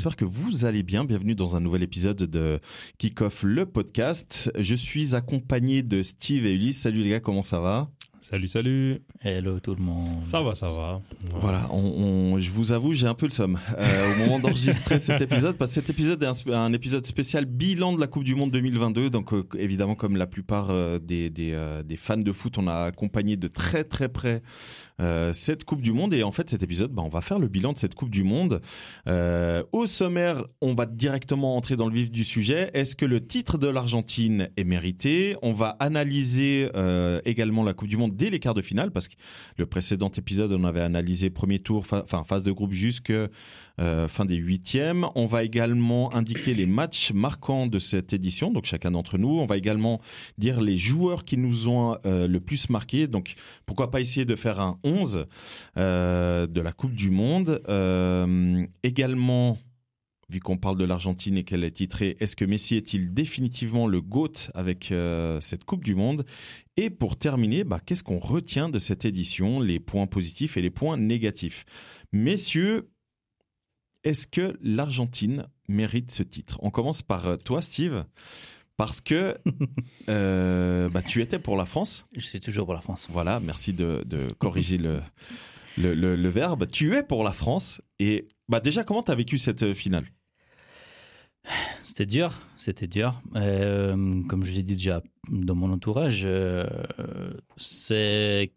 j'espère que vous allez bien. Bienvenue dans un nouvel épisode de Kick-Off le podcast. Je suis accompagné de Steve et Ulysse. Salut les gars, comment ça va? Salut, salut. Hello tout le monde. Ça va, ça va. Voilà, on, je vous avoue, j'ai un peu le somme euh, au moment d'enregistrer cet épisode, parce que cet épisode est un, épisode spécial bilan de la Coupe du Monde 2022. Donc euh, évidemment, comme la plupart euh, des, des, des, fans de foot, on a accompagné de très très près euh, cette Coupe du Monde. Et en fait, cet épisode, bah, on va faire le bilan de cette Coupe du Monde. Euh, au sommaire, on va directement entrer dans le vif du sujet. Est-ce que le titre de l'Argentine est mérité? On va analyser euh, également la Coupe du Monde dès les quarts de finale, parce que le précédent épisode, on avait analysé premier tour, enfin phase de groupe jusque euh, fin des huitièmes. On va également indiquer les matchs marquants de cette édition, donc chacun d'entre nous. On va également dire les joueurs qui nous ont euh, le plus marqué. Donc pourquoi pas essayer de faire un 11 euh, de la Coupe du Monde. également vu qu'on parle de l'Argentine et qu'elle est titrée, est-ce que Messi est-il définitivement le GOAT avec cette Coupe du Monde? Et pour terminer, bah, qu'est-ce qu'on retient de cette édition, les points positifs et les points négatifs Messieurs, est-ce que l'Argentine mérite ce titre? On commence par euh, toi, Steve, parce que euh, bah, tu étais pour la France. Je suis toujours pour la France. Voilà, merci de, corriger le, le, verbe. Tu es pour la France. Et bah, déjà, comment tu as vécu cette euh, finale? C'était dur, c'était dur. comme je l'ai dit déjà dans mon entourage, c'est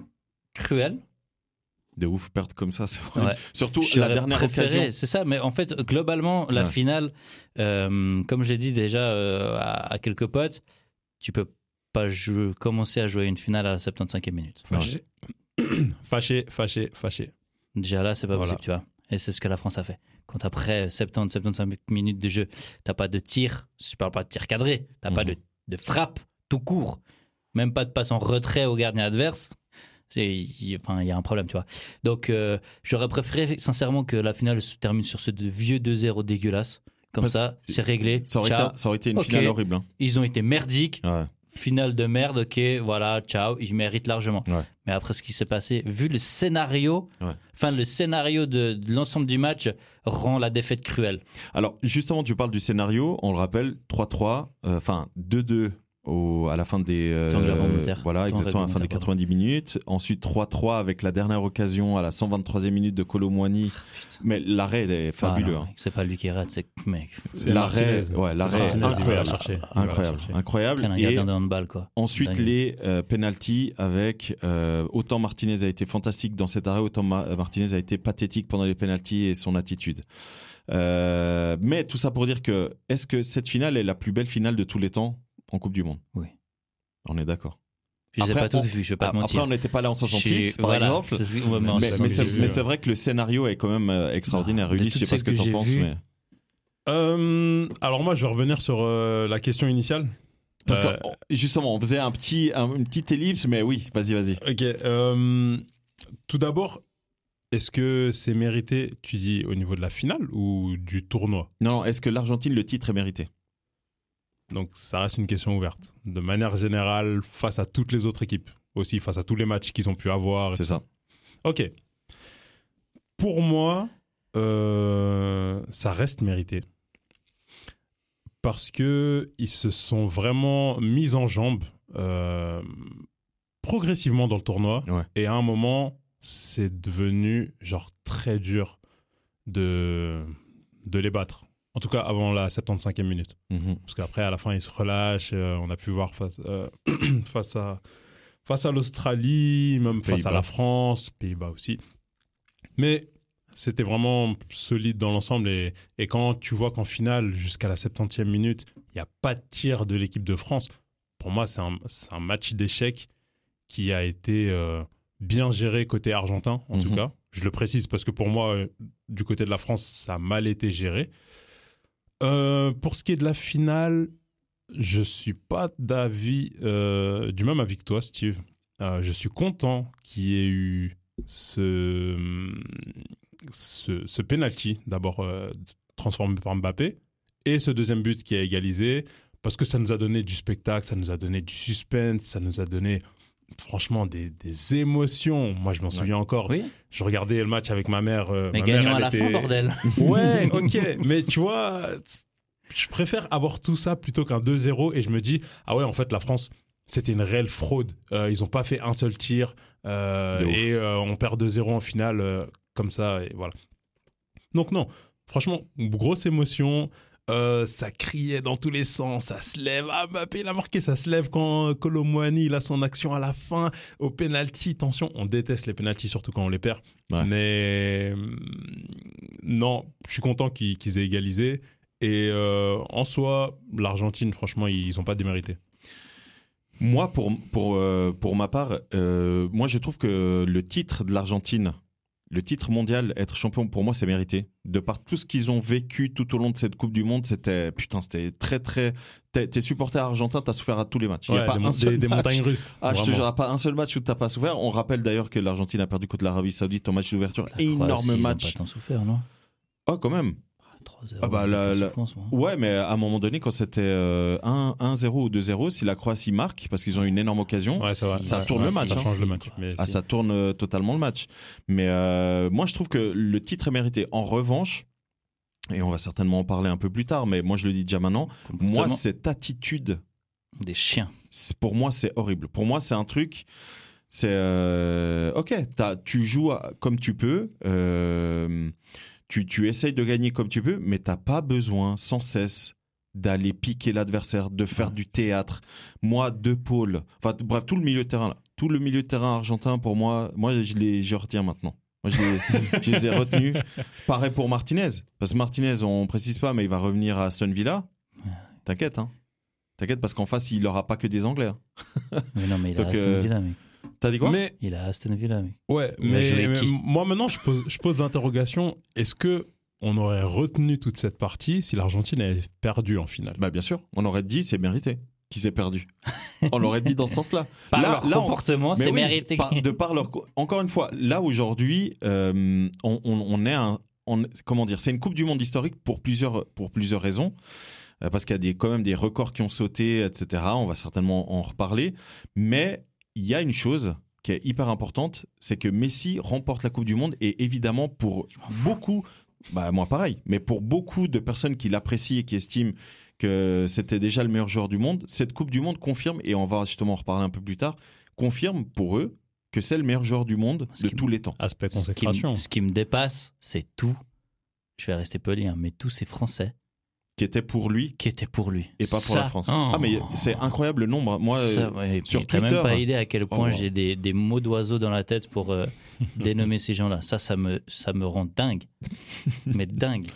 cruel de ouf perdre comme ça, c'est vrai. Surtout la dernière occasion. C'est ça, mais en fait, globalement, la finale, euh, comme j'ai dit déjà euh, à, quelques potes, tu peux pas commencer à jouer une finale à la 75e minute. Fâché, fâché, fâché, fâché. Déjà là, c'est pas possible, tu vois. Et c'est ce que la France a fait. Quand après 70, 75 minutes de jeu, t'as pas de tir, je parle pas de tir cadré, t'as pas mhm. de, de frappe tout court, même pas de passe en retrait au gardien adverse il, enfin, il y a un problème, tu vois. Donc, euh, j'aurais préféré sincèrement que la finale se termine sur ce vieux 2-0 dégueulasse. Comme ça, c'est réglé. Ça aurait, Été, ça aurait été une finale horrible. Hein. Ils ont été merdiques. Finale de merde, ok, voilà, ciao, ils méritent largement. Mais après ce qui s'est passé, vu le scénario, enfin le scénario de, l'ensemble du match rend la défaite cruelle. Alors justement, tu parles du scénario, on le rappelle, 3-3, euh, enfin 2-2 au, à la fin des euh, voilà exactement à la fin des 90 minutes. Ensuite 3-3 avec la dernière occasion à la 123e minute de Colomwani. Ah, mais l'arrêt est fabuleux hein. c'est pas lui qui rate c'est mec. L'arrêt ouais l'arrêt incroyable. incroyable incroyable. Et de quoi. ensuite les euh, penalties avec euh, autant Martinez a été fantastique dans cet arrêt autant Martinez a été pathétique pendant les penalties et son attitude. Euh, mais tout ça pour dire que est-ce que cette finale est la plus belle finale de tous les temps? En Coupe du Monde. Oui. On est d'accord. Je sais pas tout vu, je vais pas te mentir. Après, on n'était pas là en 66, par exemple. mais, c'est vrai que le scénario est quand même euh, extraordinaire. Bah, Ulysse, je sais pas ce que tu en penses, mais. Euh, alors moi, je vais revenir sur euh, la question initiale. Parce que justement, on faisait un petit, une petite ellipse, mais oui, vas-y, vas-y. Ok. tout d'abord, est-ce que c'est mérité, tu dis, au niveau de la finale ou du tournoi? Non, est-ce que l'Argentine, le titre est mérité? Donc ça reste une question ouverte. De manière générale, face à toutes les autres équipes, aussi face à tous les matchs qu'ils ont pu avoir. C'est ça. Ok. Pour moi, euh, ça reste mérité. Parce que ils se sont vraiment mis en jambe euh, progressivement dans le tournoi. Et à un moment, c'est devenu genre très dur de, de les battre. En tout cas, avant la 75e minute. Mhm. Parce qu'après, à la fin, il se relâche. Euh, on a pu voir face, euh, face à, face à l'Australie, même face à la France, Pays-Bas aussi. Mais c'était vraiment solide dans l'ensemble. Et, et, quand tu vois qu'en finale, jusqu'à la 70e minute, il n'y a pas de tir de l'équipe de France, pour moi, c'est un, un, match d'échec qui a été euh, bien géré côté argentin, en tout mhm. cas. Je le précise parce que pour moi, du côté de la France, ça a mal été géré. Euh, pour ce qui est de la finale, je suis pas d'avis euh, du même avis que toi, Steve. Euh, je suis content qu'il y ait eu ce ce, ce penalty d'abord transformé par Mbappé et ce deuxième but qui a égalisé parce que ça nous a donné du spectacle, ça nous a donné du suspense, ça nous a donné franchement des, des, émotions. Moi, je m'en souviens encore. Oui. Je regardais le match avec ma mère. Euh, mais ma mère, à la fin, bordel. Ouais, ok. mais tu vois, je préfère avoir tout ça plutôt qu'un 2-0 et je me dis, ah ouais, en fait, la France, c'était une réelle fraude. Euh, ils n'ont pas fait un seul tir euh, et on perd 2-0 en finale comme ça. Et voilà. Donc, non, franchement, grosse émotion. Euh, ça criait dans tous les sens, ça se lève. Ah, Mbappé, il a marqué, ça se lève quand Colomwani, il a son action à la fin. Au penalty, tension, on déteste les penalties, surtout quand on les perd. Mais mm, non, je suis content qu'ils aient égalisé. Et euh, en soi, l'Argentine, franchement, ils n'ont pas démérité. Moi, pour, pour, euh, pour ma part, moi, je trouve que le titre de l'Argentine le titre mondial, être champion, pour moi, c'est mérité. De par tout ce qu'ils ont vécu tout au long de cette Coupe du Monde, c'était putain, c'était très très. T'es supporter argentin, t'as souffert à tous les matchs. Il n'y a pas un seul des, montagnes russes. Ah, je te jure, pas un seul match où t'as pas souffert. On rappelle d'ailleurs que l'Argentine a perdu contre l'Arabie Saoudite en match d'ouverture. Énorme match. Ils pas tant souffert, non? Oh, quand même. Ah bah, ouais, mais à un moment donné, quand c'était 1-0 euh, ou 2-0, si la Croatie marque, parce qu'ils ont une énorme occasion, ça, tourne le match. Ça hein. change le match. ah, ça tourne euh, totalement le match. Mais euh, moi, je trouve que le titre est mérité. En revanche, et on va certainement en parler un peu plus tard, mais moi, je le dis déjà maintenant, moi, cette attitude. Des chiens. Pour moi, c'est horrible. Pour moi, c'est un truc. C'est. ok, tu joues comme tu peux. Euh, tu, tu essayes de gagner comme tu peux, mais t'as pas besoin sans cesse d'aller piquer l'adversaire, de faire du théâtre. Moi, deux pôles, enfin bref, tout le milieu de terrain là, tout le milieu de terrain argentin pour moi, moi je les je retiens maintenant. Moi, je les, ai retenus. Pareil pour Martinez, parce que Martinez, on précise pas, mais il va revenir à Aston Villa. T'inquiète, hein. T'inquiète parce qu'en face, il aura pas que des Anglais. Hein. mais non, mais il a Aston euh, Villa, mec. T'as dit quoi mais, Il a Aston Villa. Ouais, mais, moi maintenant je pose, je pose l'interrogation est-ce que on aurait retenu toute cette partie si l'Argentine avait perdu en finale? Bah bien sûr, on aurait dit c'est mérité qu'ils s'est perdu. on l'aurait dit dans ce sens-là. Par leur comportement, c'est mérité. de par leur encore une fois, là aujourd'hui, euh, on, est un, comment dire, c'est une Coupe du Monde historique pour plusieurs pour plusieurs raisons euh, parce qu'il y a des, quand même des records qui ont sauté, etc. On va certainement en reparler. Mais il y a une chose qui est hyper importante, c'est que Messi remporte la Coupe du Monde et évidemment pour beaucoup, bah moi pareil, mais pour beaucoup de personnes qui l'apprécient et qui estiment que c'était déjà le meilleur joueur du monde, cette Coupe du Monde confirme, et on va justement en reparler un peu plus tard, confirme pour eux que c'est le meilleur joueur du monde de tous les temps. Aspect consécration. Ce qui, me dépasse, c'est tout, je vais rester poli, hein, mais tous ces Français qui était pour lui qui était pour lui et pas pour la France. Ah mais c'est incroyable le nombre. Moi ça, ouais, sur Twitter, même pas idée à quel point oh, j'ai des, des, mots d'oiseaux dans la tête pour euh, dénommer ces gens-là. Ça ça me ça me rend dingue. mais dingue.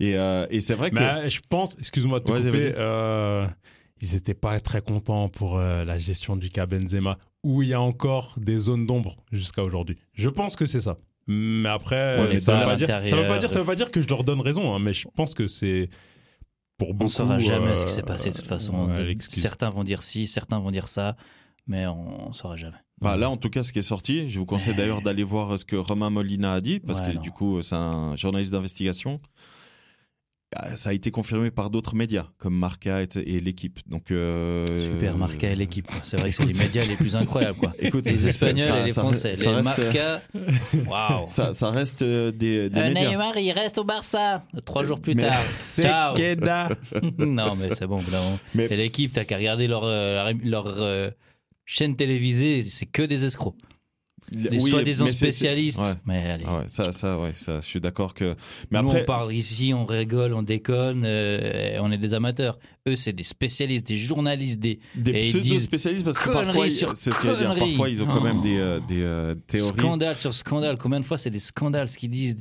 Et, euh, et c'est vrai que mais, je pense excuse-moi de te couper euh, ils étaient pas très contents pour la gestion du cas Benzema où il y a encore des zones d'ombre jusqu'à aujourd'hui. Je pense que c'est ça. Mais après, ça, veut pas dire, ça veut pas dire ça veut pas dire que je leur donne raison hein, mais je pense que c'est pour beaucoup, on ne saura jamais ce qui s'est passé de toute façon. certains vont dire ci, certains vont dire ça, mais on ne saura jamais. Bah là, en tout cas, ce qui est sorti, je vous conseille d'ailleurs d'aller voir ce que Romain Molina a dit, parce que du coup, c'est un journaliste d'investigation. Ah, ça a été confirmé par d'autres médias comme Marca et, l'équipe. Donc euh, super Marca et l'équipe. C'est vrai que c'est les médias les plus incroyables quoi. Écoute, les Espagnols et les Français. les Marca, waouh. Ça, reste euh, des, des euh, médias. Neymar, il reste au Barça. Trois jours plus tard. Ciao. non mais c'est bon. Mais... Et l'équipe, t'as qu'à regarder leur leur chaîne télévisée, c'est que des escrocs des oui, soi-disant spécialistes. Mais allez. Ah ouais, ça, ça, ouais, ça, je suis d'accord que. Mais Nous, on parle ici, on rigole, on déconne, euh, on est des amateurs. Eux, c'est des spécialistes, des journalistes, des. Des pseudo-spécialistes parce que parfois, c'est ce que dire, parfois, ils ont quand même des, euh, des euh, théories. Scandale sur scandale. Combien de fois c'est des scandales ce qu'ils disent,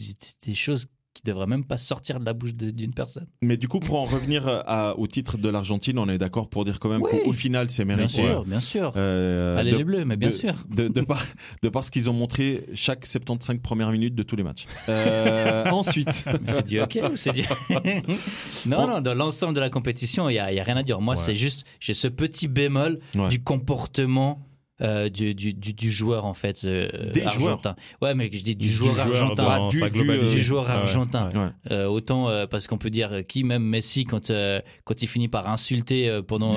des choses qui devrait même pas sortir de la bouche d'une personne. Mais du coup, pour en revenir à, au titre de l'Argentine, on est d'accord pour dire quand même qu'au final, c'est mérité. Bien sûr, bien sûr. Euh, Allez les Bleus, mais bien sûr. De, de, par, de par ce qu'ils ont montré chaque 75 premières minutes de tous les matchs. Euh, ensuite. C'est du hockey ou c'est du. non, non, dans l'ensemble de la compétition, il n'y a, rien à dire. Moi, c'est juste, j'ai ce petit bémol du comportement euh, du, du, du, joueur en fait euh, Des argentin. Ouais, mais je dis du, joueur argentin, du, du, joueur argentin. autant parce qu'on peut dire qui même Messi quand quand il finit par insulter pendant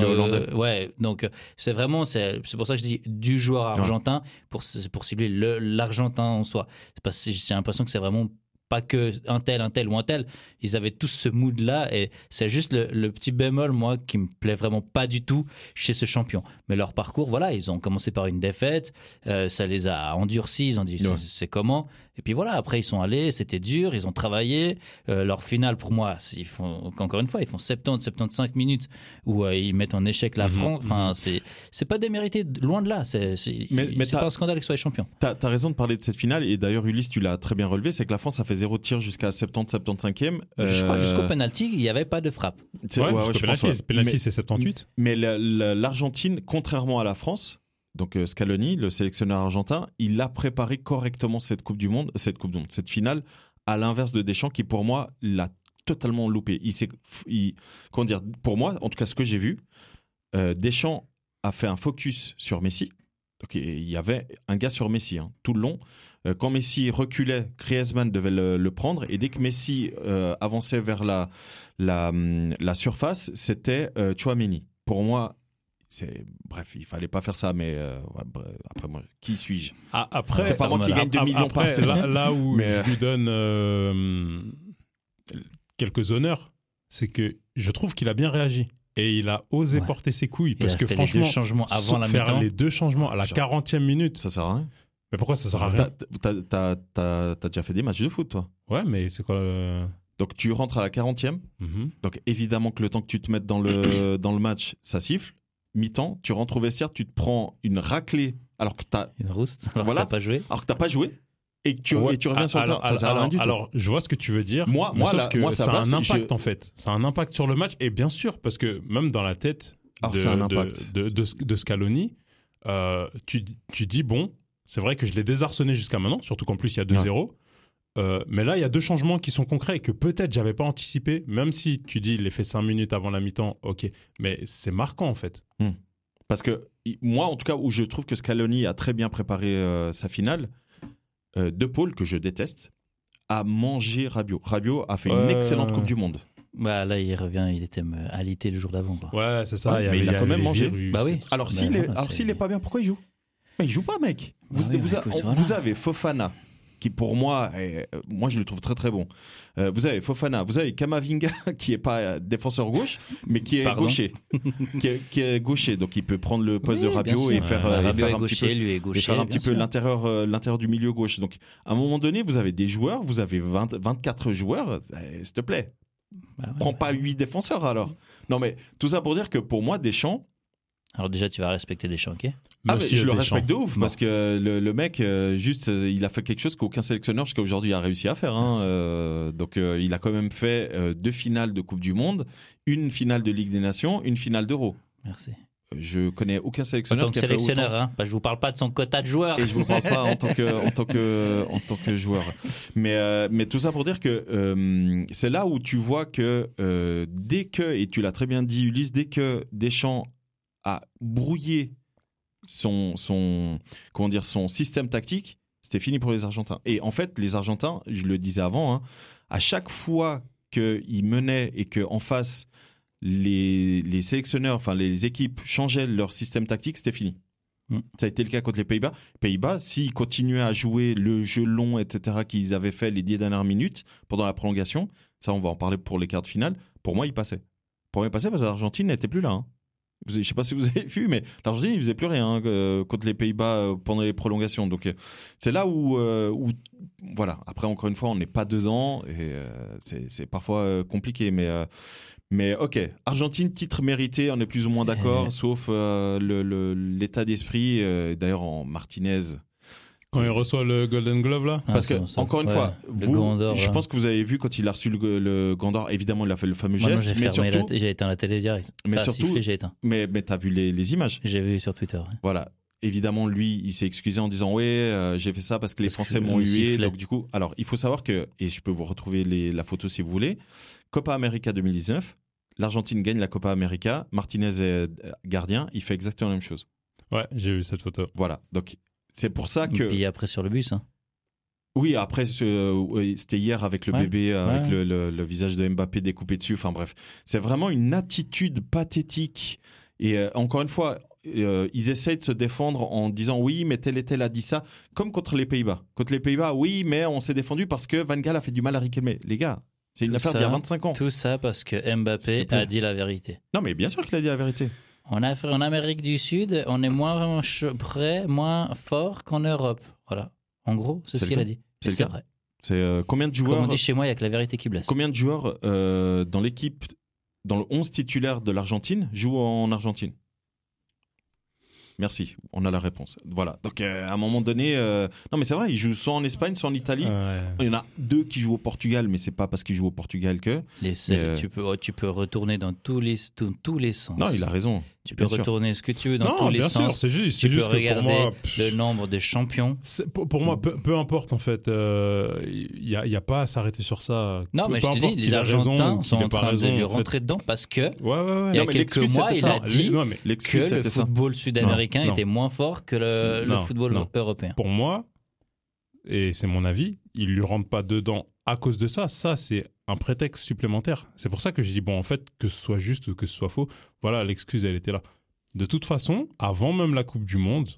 ouais, donc c'est vraiment c'est pour ça que je dis du joueur argentin pour pour cibler l'argentin en soi. Parce que j'ai l'impression que c'est vraiment pas que un tel, un tel ou un tel. Ils avaient tous ce mood-là et c'est juste le, petit bémol, moi, qui me plaît vraiment pas du tout chez ce champion. Mais leur parcours, voilà, ils ont commencé par une défaite, euh, ça les a endurcis, ils ont dit c'est comment? Et puis voilà, après ils sont allés, c'était dur, ils ont travaillé. Euh, leur finale, pour moi, ils font, encore une fois, ils font 70, 75 minutes où euh, ils mettent en échec la mhm. France. Enfin, c'est, c'est pas démérité, loin de là. C'est, c'est, mais, pas un scandale qu'ils soient champions. Tu as raison de parler de cette finale, et d'ailleurs, Ulysse, tu l'as très bien relevé, c'est que la France a fait zéro tir jusqu'à 70, 75e. Je crois jusqu'au penalty, il n'y avait pas de frappe. Ouais, penalty, penalty c'est 78. Mais l'Argentine, contrairement à la France, donc euh, Scaloni, le sélectionneur argentin, il a préparé correctement cette Coupe du Monde, cette Coupe du Monde, cette finale, à l'inverse de Deschamps qui pour moi l'a totalement loupé. Il s'est, comment dire, pour moi, en tout cas ce que j'ai vu, euh, Deschamps a fait un focus sur Messi. Donc il y avait un gars sur Messi hein, tout le long. Euh, quand Messi reculait, Griezmann devait le, prendre et dès que Messi avançait vers la, la, hum, la surface, c'était Chouameni. Pour moi, bref, il fallait pas faire ça, mais euh, après moi, qui suis-je? Ah, Après, c'est pas moi qui gagne 2 millions par saison. Là, où je lui donne euh, quelques honneurs, c'est que je trouve qu'il a bien réagi et il a osé porter ses couilles parce que franchement, les changements avant la faire les deux changements à la 40e minute, ça sert à rien. Mais pourquoi ça sert à rien T'as déjà fait des matchs de foot, toi Ouais, mais c'est quoi Donc tu rentres à la 40e. Mhm. Donc évidemment que le temps que tu te mettes dans le, dans le match, ça siffle mi-temps, tu rentres au vestiaire, tu te prends une raclée alors que tu as. Une rouste, alors voilà, que pas joué. Alors que tu pas joué. Et que tu, tu reviens sur le terrain, ça sert à rien du tout. Alors, je vois ce que tu veux dire. Moi, moi, sauf que ça, a un impact en fait. Ça a un impact sur le match. Et bien sûr, parce que même dans la tête de, de, Scaloni, euh, tu, tu dis bon, c'est vrai que je l'ai désarçonné jusqu'à maintenant, surtout qu'en plus il y a 2-0. Euh, mais là, il y a deux changements qui sont concrets et que peut-être j'avais pas anticipé, même si tu dis il est fait 5 minutes avant la mi-temps, ok. Mais c'est marquant en fait. Hmm. Parce que moi, en tout cas, où je trouve que Scaloni a très bien préparé euh, sa finale, euh, De Paul, que je déteste, a mangé Rabiot. Rabiot a fait une excellente Coupe du Monde. Bah là, il revient, il était alité le jour d'avant. Ouais, c'est ça. mais il a, quand même mangé. bah oui. Alors s'il est, est... pas bien, pourquoi il joue? Mais il joue pas, mec. Vous, vous avez Fofana, qui pour moi, est, euh, moi je le trouve très très bon. Euh, vous avez Fofana, vous avez Kamavinga qui est pas défenseur gauche, mais qui est gaucher, qui, est, gaucher, donc il peut prendre le poste de Rabiot et faire, un petit peu, l'intérieur, euh, l'intérieur du milieu gauche. Donc à un moment donné, vous avez des joueurs, vous avez 20, 24 joueurs, s'il te plaît. Bah Prends pas 8 défenseurs alors. Non mais tout ça pour dire que pour moi, Deschamps, alors déjà, tu vas respecter Deschamps, ok ah, je le respecte de ouf parce que le, mec, euh, juste, euh, il a fait quelque chose qu'aucun sélectionneur jusqu'à aujourd'hui a réussi à faire. Hein, euh, donc, il a quand même fait deux finales de Coupe du Monde, une finale de Ligue des Nations, une finale d'Euro. Merci. Je connais aucun sélectionneur. En tant que sélectionneur, hein bah, je vous parle pas de son quota de joueurs. Et je vous parle pas en tant que en tant que en tant que joueur. Mais mais tout ça pour dire que c'est là où tu vois que dès que et tu l'as très bien dit Ulysse, dès que Deschamps a brouillé son, son, comment dire, son système tactique, c'était fini pour les Argentins. Et en fait, les Argentins, je le disais avant, hein, à chaque fois qu'ils menaient et qu'en face, les, les, sélectionneurs, enfin les équipes changeaient leur système tactique, c'était fini. Mm. Ça a été le cas contre les Pays-Bas. Pays-Bas, s'ils continuaient à jouer le jeu long, etc., qu'ils avaient fait les dix dernières minutes pendant la prolongation, ça on va en parler pour les quarts de finale, pour moi ils passaient. Pour moi ils passaient parce que l'Argentine n'était plus là. Hein. Je ne sais pas si vous avez vu, mais l'Argentine, il faisait plus rien hein, euh, contre les Pays-Bas euh, pendant les prolongations. Donc, euh, c'est là où, où, voilà. Après, encore une fois, on n'est pas dedans et c'est parfois compliqué, mais. mais ok, Argentine, titre mérité, on est plus ou moins d'accord, sauf l'état le, d'esprit. D'ailleurs, en Martinez, quand il reçoit le Golden Glove là Parce que, encore une fois, vous, je pense que vous avez vu quand il a reçu le, le Gondor, évidemment il a fait le fameux geste. mais surtout, j'ai éteint la télé direct. Mais surtout, j'ai éteint. Mais, mais t'as vu les, les images J'ai vu sur Twitter. Voilà. Évidemment, lui, il s'est excusé en disant Ouais, euh, j'ai fait ça parce que les Français m'ont hué. Donc, du coup, alors, il faut savoir que, et je peux vous retrouver les, la photo si vous voulez, Copa América 2019, l'Argentine gagne la Copa América, Martinez est gardien, il fait exactement la même chose. Ouais, j'ai vu cette photo. Voilà. Donc, c'est pour ça que. Et puis après sur le bus. Hein. Oui, après, c'était hier avec le bébé, avec le, le, visage de Mbappé découpé dessus. Enfin bref, c'est vraiment une attitude pathétique. Et euh, encore une fois, euh, ils essayent de se défendre en disant oui, mais tel et tel a dit ça, comme contre les Pays-Bas. Contre les Pays-Bas, oui, mais on s'est défendu parce que Van Gaal a fait du mal à Riquelme. Les gars, c'est une affaire d'il y a 25 ans. Tout ça parce que Mbappé a dit la vérité. Non, mais bien sûr qu'il a dit la vérité. En, en Amérique du Sud, on est moins prêt, moins fort qu'en Europe. Voilà. En gros, c'est ce qu'il a dit. C'est vrai. C'est euh, combien de joueurs Comme on dit chez moi, il y a que la vérité qui blesse. Combien de joueurs euh, dans l'équipe, dans le 11 titulaire de l'Argentine, jouent en Argentine? Merci, on a la réponse. Voilà. Donc euh, à un moment donné, euh, non mais c'est vrai, ils jouent soit en Espagne, soit en Italie. Il y en a deux qui jouent au Portugal, mais c'est pas parce qu'ils jouent au Portugal que. Les euh, tu peux tu peux retourner dans tous les tous les sens. Non, il a raison. Tu peux retourner ce que tu veux dans tous les sens. c'est juste, tu peux regarder moi, le nombre de champions. Pour, moi, peu, importe en fait. Il n'y a, y a, pas à s'arrêter sur ça. Non, mais je te dis, les Argentins sont en train de lui rentrer dedans parce que il y a quelques mois, il a dit que le football sud-américain était moins fort que le football européen. Pour moi, et c'est mon avis, il lui rentre pas dedans à cause de ça. Ça, c'est un prétexte supplémentaire. C'est pour ça que je dis, bon, en fait, que ce soit juste ou que ce soit faux, voilà, l'excuse, elle était là. De toute façon, avant même la Coupe du Monde,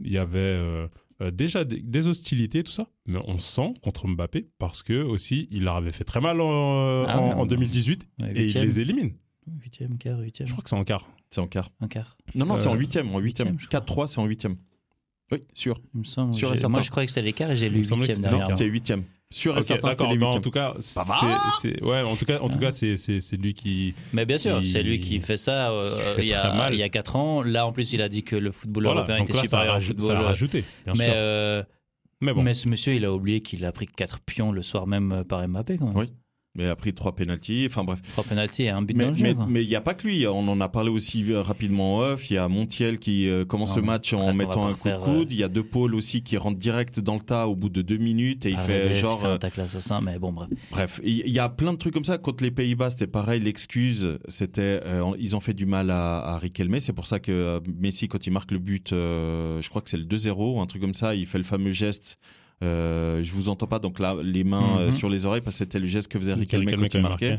il y avait euh, euh, déjà des, hostilités, tout ça. Mais on sent contre Mbappé parce que aussi, il leur avait fait très mal en, 2018 ah et il les élimine. Huitième, quart, huitième. Je crois que c'est en quart. C'est en quart. En quart. Non, non, c'est en euh, huitième. En huitième. 4-3, c'est en huitième. Oui, sûr. Il me semble. Sûr et Moi, je croyais que c'était l'équart et j'ai lu huitième derrière. Non, c'était huitième. Sûr et certain, c'était bah, En tout cas, c'est ouais, en tout cas, en tout cas, c'est c'est lui qui. Mais bien sûr, c'est lui qui fait ça. Euh, il y a il y a quatre ans. Là, en plus, il a dit que le football européen était supérieur au football. Ça a rajouté. Bien mais sûr. Euh, mais bon. Mais ce monsieur, il a oublié qu'il a pris quatre pions le soir même euh, par Mbappé quand même. Oui mais a pris trois pénalties. Enfin bref. Trois pénalties et un but mais, mais, mais il n'y a pas que lui. On en a parlé aussi euh, rapidement en off. Il y a Montiel qui euh, commence le match en mettant un coup de coude. Euh, il y a De Paul aussi qui rentre direct dans le tas au bout de deux minutes et il fait genre. un tacle assassin, mais bon bref. Bref, il y a plein de trucs comme ça. Contre les Pays-Bas, c'était pareil. L'excuse, c'était ils ont fait du mal à, à Riquelme. C'est pour ça que Messi, quand il marque le but, je crois que c'est le 2-0, un truc comme ça, il fait le fameux geste euh, je vous entends pas, donc là, les mains euh, mhm. sur les oreilles, parce que c'était le geste que faisait Riquelme quand il marquait.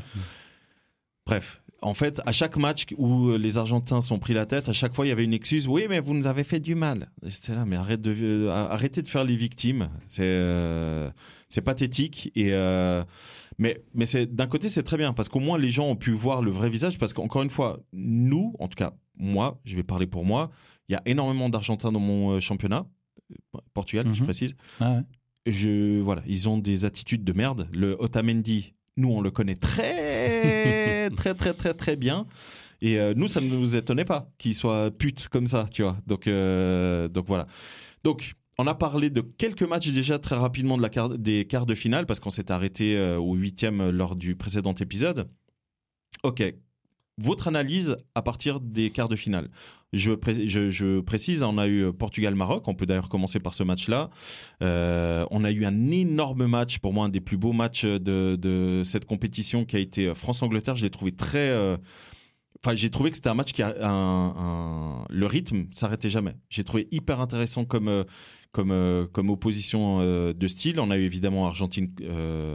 Bref, en fait, à chaque match où les Argentins sont pris la tête, à chaque fois il y avait une excuse. Oui, mais vous nous avez fait du mal. C'était là, mais arrête de, euh, arrêtez de faire les victimes. C'est c'est pathétique et mais mais c'est d'un côté c'est très bien parce qu'au moins les gens ont pu voir le vrai visage parce qu'encore une fois nous, en tout cas moi, je vais parler pour moi, il y a énormément d'Argentins dans mon championnat Portugal, je mhm. précise. Ah je, voilà, ils ont des attitudes de merde. Le Otamendi, nous, on le connaît très, très, très, très, très bien. Et euh, nous, ça ne nous étonnait pas qu'il soit pute comme ça, tu vois. Donc, euh, donc voilà. Donc, on a parlé de quelques matchs déjà très rapidement de la des quarts de finale parce qu'on s'est arrêté euh, au huitième lors du précédent épisode. Ok, votre analyse à partir des quarts de finale. Je, précise, on a eu Portugal-Maroc, on peut d'ailleurs commencer par ce match-là. Euh, on a eu un énorme match, pour moi un des plus beaux matchs de, cette compétition qui a été France-Angleterre. Je l'ai trouvé très... Euh, enfin, j'ai trouvé que c'était un match qui a un, le rythme s'arrêtait jamais. J'ai trouvé hyper intéressant comme euh, comme comme opposition de style. On a eu évidemment Argentine,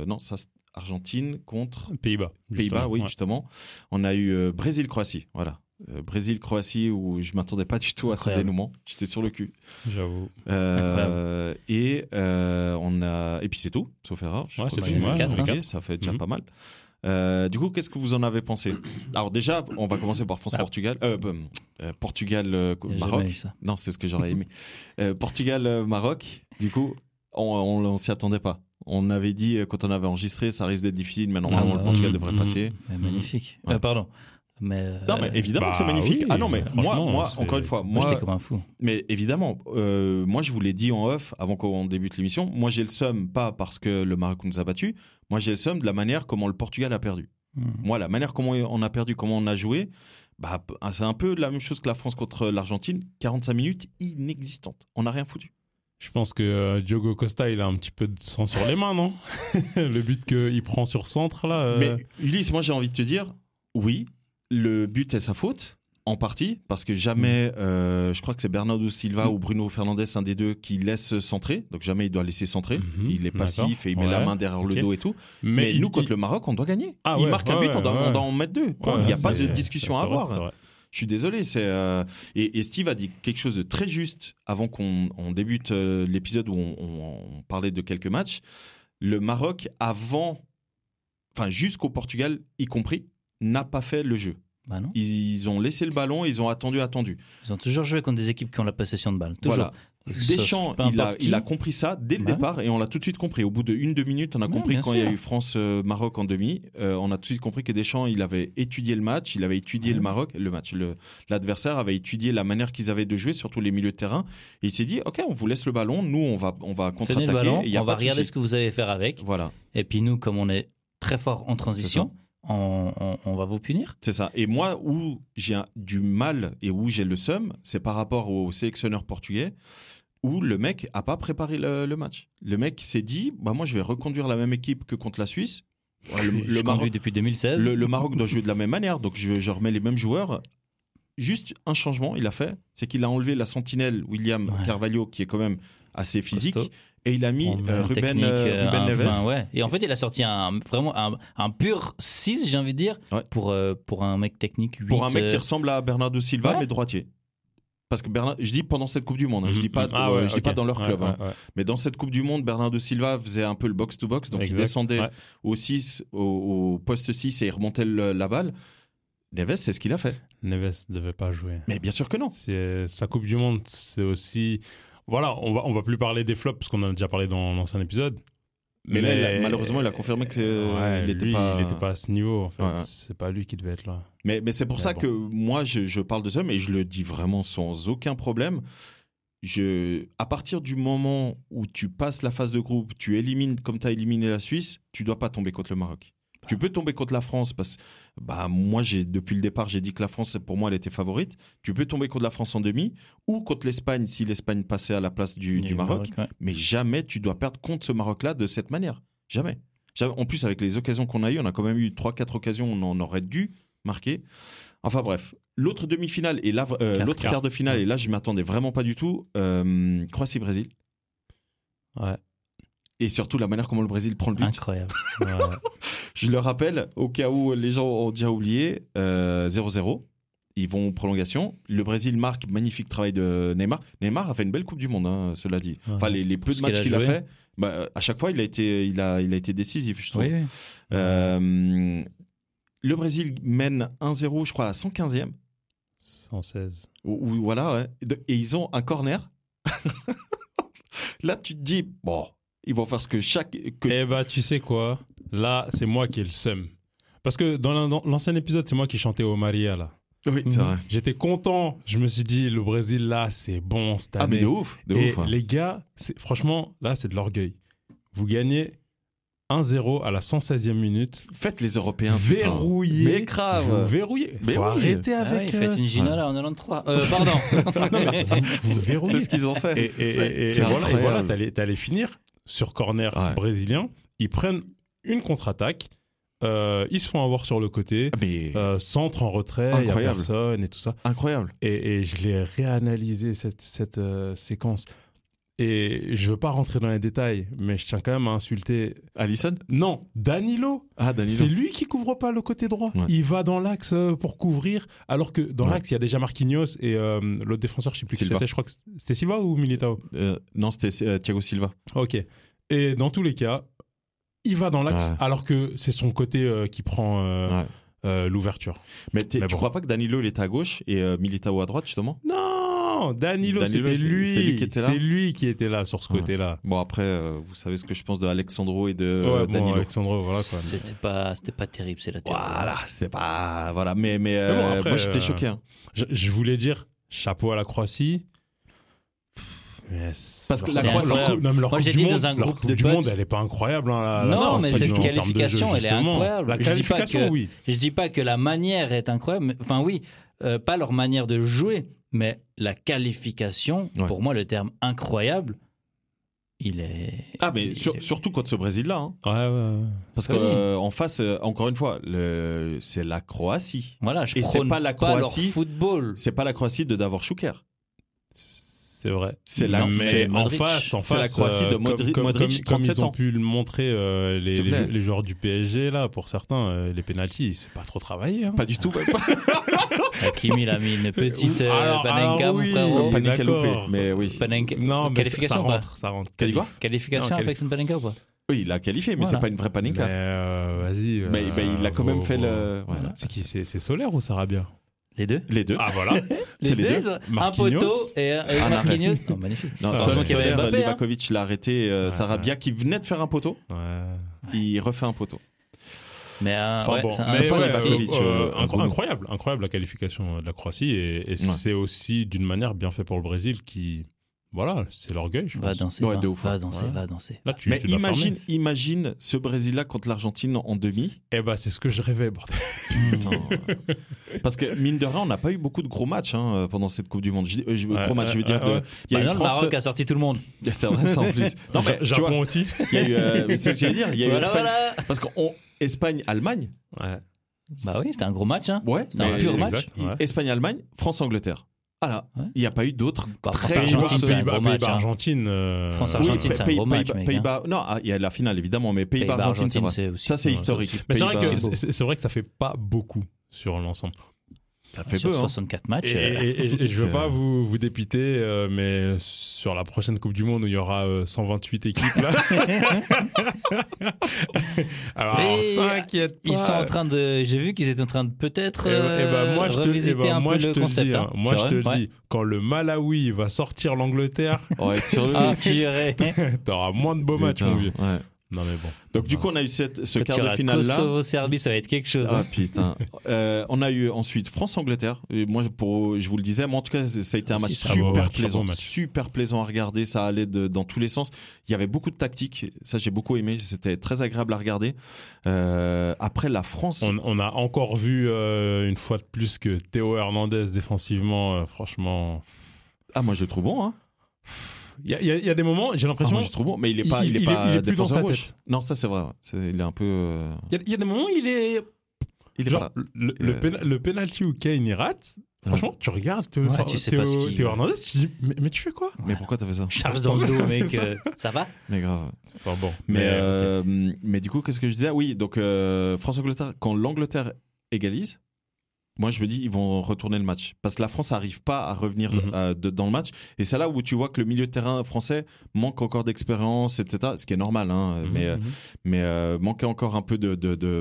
non ça Argentine contre Pays-Bas. Pays-Bas, oui, justement. On a eu euh, Brésil-Croatie, voilà. Euh, Brésil-Croatie où je m'attendais pas du tout à ce dénouement. J'étais sur le cul. J'avoue. Euh, et on a et puis c'est tout, sauf erreur. Ouais, c'est hein. Ça fait déjà mhm. pas mal. du coup, qu'est-ce que vous en avez pensé? Alors déjà, on va commencer par France-Portugal. Ah. Portugal-Maroc. non, c'est ce que j'aurais aimé. Portugal-Maroc. Du coup, on, on s'y attendait pas. On avait dit euh, quand on avait enregistré, ça risque d'être difficile, mais normalement le Portugal devrait passer. magnifique. Euh, pardon. Mais non, mais évidemment que c'est bah magnifique. ah non, mais moi, moi encore une fois, moi, j'étais comme un fou. Mais évidemment, euh, moi, je vous l'ai dit en off avant qu'on débute l'émission. Moi, j'ai le seum pas parce que le Maroc nous a battu. Moi, j'ai le seum de la manière comment le Portugal a perdu. Moi, la manière comment on a perdu, comment on a joué, bah, c'est un peu la même chose que la France contre l'Argentine. 45 minutes inexistantes. On n'a rien foutu. Je pense que euh, Diogo Costa, il a un petit peu de sang sur les mains, non? Le but qu'il prend sur centre, là. Euh. Mais Ulysse, moi j'ai envie de te dire, oui, le but est sa faute, en partie, parce que jamais, euh, je crois que c'est Bernardo Silva ou Bruno Fernandez, un des deux, qui laisse centrer. Donc jamais il doit laisser centrer. Il est passif et il met la main derrière le dos et tout. Mais, nous, contre le Maroc, on doit gagner. Ah il marque un but, on, doit, en mettre deux. il n'y a pas de discussion à avoir. Je suis désolé. C'est et, Steve a dit quelque chose de très juste avant qu'on débute l'épisode où on, parlait de quelques matchs. Le Maroc, avant, enfin jusqu'au Portugal y compris, n'a pas fait le jeu. Bah ils ont laissé le ballon, ils ont attendu, attendu. Ils ont toujours joué contre des équipes qui ont la possession de balle. Toujours. Deschamps, il a, il a, compris ça dès le départ et on l'a tout de suite compris. Au bout de une, deux minutes, on a compris quand il y a eu France-Maroc en demi, euh, on a tout de suite compris que Deschamps, il avait étudié le match, il avait étudié le Maroc, le match, l'adversaire avait étudié la manière qu'ils avaient de jouer, surtout les milieux de terrain. Et il s'est dit, OK, on vous laisse le ballon, nous, on va, on va contre-attaquer. On va regarder ce que vous allez faire avec. Voilà. Et puis nous, comme on est très fort en transition, on, va vous punir. C'est ça. Et moi, où j'ai du mal et où j'ai le seum, c'est par rapport au sélectionneur portugais, où le mec a pas préparé le, match. Le mec s'est dit, bah moi je vais reconduire la même équipe que contre la Suisse. Le, Maroc depuis 2016. Le, Maroc doit jouer de la même manière, donc je, je remets les mêmes joueurs. Juste un changement, il a fait, c'est qu'il a enlevé la sentinelle William Carvalho, qui est quand même assez physique, et il a mis euh, Ruben, euh, euh, Neves. Et en fait, il a sorti un, vraiment un, pur 6, j'ai envie de dire, pour, pour un mec technique 8. Pour un mec qui ressemble à Bernardo Silva, mais droitier. Parce que Bernard, je dis pendant cette Coupe du Monde, hein, je dis pas, ah je dis pas dans leur club, hein. mais dans cette Coupe du Monde, Bernardo Silva faisait un peu le box to box, donc il descendait au 6, au, poste 6 et il remontait la balle. Neves, c'est ce qu'il a fait. Neves ne devait pas jouer. Mais bien sûr que non. Sa Coupe du Monde, c'est aussi voilà, on va, on va plus parler des flops parce qu'on en a déjà parlé dans l'ancien épisode. Mais, malheureusement, il a confirmé qu'il n'était pas... pas à ce niveau. En fait. C'est pas lui qui devait être là. Mais, mais c'est pour ça que moi, je, je, parle de ça, mais je le dis vraiment sans aucun problème. Je, à partir du moment où tu passes la phase de groupe, tu élimines comme tu as éliminé la Suisse, tu dois pas tomber contre le Maroc. Tu peux tomber contre la France parce que bah, moi, j'ai, depuis le départ, j'ai dit que la France, pour moi, elle était favorite. Tu peux tomber contre la France en demi ou contre l'Espagne si l'Espagne passait à la place du, Maroc. Mais jamais tu dois perdre contre ce Maroc-là de cette manière. Jamais. En plus, avec les occasions qu'on a eues, on a quand même eu 3-4 occasions, on en aurait dû marquer. Enfin bref, l'autre demi-finale et euh, l'autre quart de finale, et là, je m'attendais vraiment pas du tout. Euh, Croatie-Brésil. Ouais et surtout la manière comment le Brésil prend le but. Incroyable. je le rappelle, au cas où les gens ont déjà oublié, 0-0. Euh, Ils vont en prolongation. Le Brésil marque, magnifique travail de Neymar. Neymar a fait une belle Coupe du Monde, hein, cela dit. Enfin, les, peu de matchs qu'il a, fait, bah, à chaque fois, il a été, il a, il a été décisif, je trouve. Euh, le Brésil mène 1-0, je crois, à la 115e. 116. Ou, voilà, ouais. Et ils ont un corner. Là, tu te dis, bon, ils vont faire ce que chaque. Que... Eh bah, tu sais quoi? Là, c'est moi qui ai le seum. Parce que dans l'ancien épisode, c'est moi qui chantais au Maria, là. Oui, c'est vrai. J'étais content. Je me suis dit, le Brésil, là, c'est bon cette année. Ah, mais de ouf. De Et ouf, hein. les gars, franchement, là, c'est de l'orgueil. Vous gagnez 1-0 à la 116e minute. Faites les Européens. Verrouillé. Mais grave. Verrouillé. Faut mais arrêter ah avec. Ah faites une Gina là en 93. Euh, pardon. vous, verrouillez. C'est ce qu'ils ont fait. Et, et, et, voilà, et voilà t'allais finir sur corner brésilien. Ils prennent une contre-attaque. Euh, ils se font avoir sur le côté, ah, euh, centre en retrait, il n'y a personne et tout ça. Incroyable. Et, je l'ai réanalysé cette, cette euh, séquence. Et je veux pas rentrer dans les détails, mais je tiens quand même à insulter. Allison? Non, Danilo. Ah, Danilo. C'est lui qui couvre pas le côté droit. Il va dans l'axe pour couvrir, alors que dans l'axe, il y a déjà Marquinhos et l'autre défenseur, je sais plus qui c'était, je crois que c'était Silva ou Militao? Non, c'était Thiago Silva. Ok. Et dans tous les cas, il va dans l'axe alors que c'est son côté euh, qui prend euh, euh, l'ouverture. Mais, tu ne crois pas que Danilo il était à gauche et Militao à droite justement? Non, Danilo, c'était lui. lui qui était là. C'est lui qui était là sur ce côté-là. Bon après, vous savez ce que je pense de Alexandro et de Danilo. Alexandro, voilà quoi. C'était pas, c'était pas terrible, c'est la Voilà, c'est pas, voilà. Mais mais, moi j'étais choqué. Hein. je voulais dire chapeau à la Croatie. Parce que la leur Moi, j'étais dans un groupe de du monde, elle est pas incroyable. Hein, non, mais cette qualification, elle est incroyable. La qualification, je dis oui. Je dis pas que la manière est incroyable. Enfin, oui, euh, pas leur manière de jouer, mais la qualification, pour moi, le terme incroyable, il est. Ah, mais surtout contre ce Brésil-là. Hein. Ouais, ouais, Parce qu'en face, encore une fois, c'est la Croatie. Voilà, je Et c'est pas la Croatie. football. C'est pas la Croatie de Davor Schuker. C'est vrai. C'est la, mais en face, en face, la Croatie de euh, Modric, comme, Modric comme, ils ont pu le montrer euh, les, les, joueurs du PSG là, pour certains, euh, les pénalties, c'est pas trop travaillé. Hein. Pas du tout. Hakimi il a mis une petite euh, Panenka, oui, mon Panenka loupé, mais oui. Panenka, non, mais qualification ça, ça rentre, ça rentre. Quali quoi Qualification non, avec une Panenka ou pas? Oui, il a qualifié, mais voilà. c'est pas une vraie Panenka. Mais vas-y. mais, il a quand même fait le. Voilà. C'est qui C'est Solaire ou Sarabia? Les deux Les deux. Ah voilà. les, deux. Un poteau et, et ah, Marquinhos. Non, magnifique. Non, ah, seulement qu'il y avait Mbappé, Livakovic l'a arrêté. Euh, Sarabia qui venait de faire un poteau. Ouais. Il refait un poteau. Mais, euh, enfin, ouais, bon, un mais ouais, euh, incroyable, incroyable la qualification de la Croatie et, et c'est aussi d'une manière bien fait pour le Brésil qui voilà, c'est l'orgueil, je va pense. Danser, va, va danser, ouais. va danser. Là, tu, Mais tu imagine, imagine ce Brésil-là contre l'Argentine en demi. Eh ben, c'est ce que je rêvais, bordel. Parce que mine de rien, on n'a pas eu beaucoup de gros matchs hein, pendant cette Coupe du Monde. Je, je, ouais, gros match, je veux dire. De, il y a bah non, France... Le Maroc a sorti tout le monde. C'est vrai, ça en plus. Non, mais, Japon vois, aussi. Il y a eu, euh, c'est ce que j'allais dire. Il y a eu voilà, Espagne. Voilà. Parce qu'on Espagne-Allemagne. Ouais. Bah oui, c'était un gros match. Hein. Ouais, c'était un pur match. Espagne-Allemagne, France-Angleterre. Voilà. Il n'y a pas eu d'autres. Bah, France-Argentine. Pays-Bas, Argentine. Euh... France-Argentine, c'est un gros match. Pays-Bas, non, il y a la finale évidemment, mais Pays-Bas, Argentine, ça c'est historique. Mais c'est vrai que c'est vrai que ça fait pas beaucoup sur l'ensemble. Ça fait sur peu, 64 hein. matchs. Et, et, et, et je veux pas vous, vous dépiter, euh, mais sur la prochaine Coupe du Monde où il y aura euh, 128 équipes là. Alors, t'inquiète pas. Ils sont en train de. J'ai vu qu'ils étaient en train de peut-être euh, ben moi, je revisiter te, ben, un moi, peu je le concept. Dis, hein. Moi, je te le dis, quand le Malawi va sortir l'Angleterre, ouais, ah, t'auras moins de beaux matchs, mon vieux. Ouais. Non mais bon. Donc du coup on a eu cette, ce quart de finale là. Kosovo Serbie ça va être quelque chose. Ah putain. euh, on a eu ensuite France Angleterre. moi pour je vous le disais, moi en tout cas ça a été un match super plaisant, match. super plaisant à regarder. Ça allait de, dans tous les sens. Il y avait beaucoup de tactiques. Ça j'ai beaucoup aimé. C'était très agréable à regarder. Euh, après la France. On, on a encore vu euh, une fois de plus que Théo Hernandez défensivement. Euh, franchement. Ah moi je le trouve bon. Hein. Il y, y, a des moments, j'ai l'impression. Ah, bon, mais il est pas, il, il, il est, pas il est plus dans sa gauche. tête. Non, ça c'est vrai. il est un peu. Euh... Il y, a des moments, il est. Il est Genre, le, le, euh... péna, le penalty où Kane il rate. Franchement, ouais. tu regardes Théo, ouais, tu sais Théo, pas Théo Hernandez, tu dis, mais, mais, tu fais quoi? Mais pourquoi t'as fait ça? Charge dans le dos, mec. ça. Euh, ça va? Mais grave. Enfin bon. Mais, mais, euh, okay. mais du coup, qu'est-ce que je disais? Oui, donc euh, France-Angleterre, quand l'Angleterre égalise, moi je me dis ils vont retourner le match. Parce que la France n'arrive pas à revenir Mhm. mm -hmm. euh, de, dans le match. Et c'est là où tu vois que le milieu de terrain français manque encore d'expérience etc ce qui est normal hein, Mhm, mm -hmm. mais euh, mais euh, manquait encore un peu de de, de,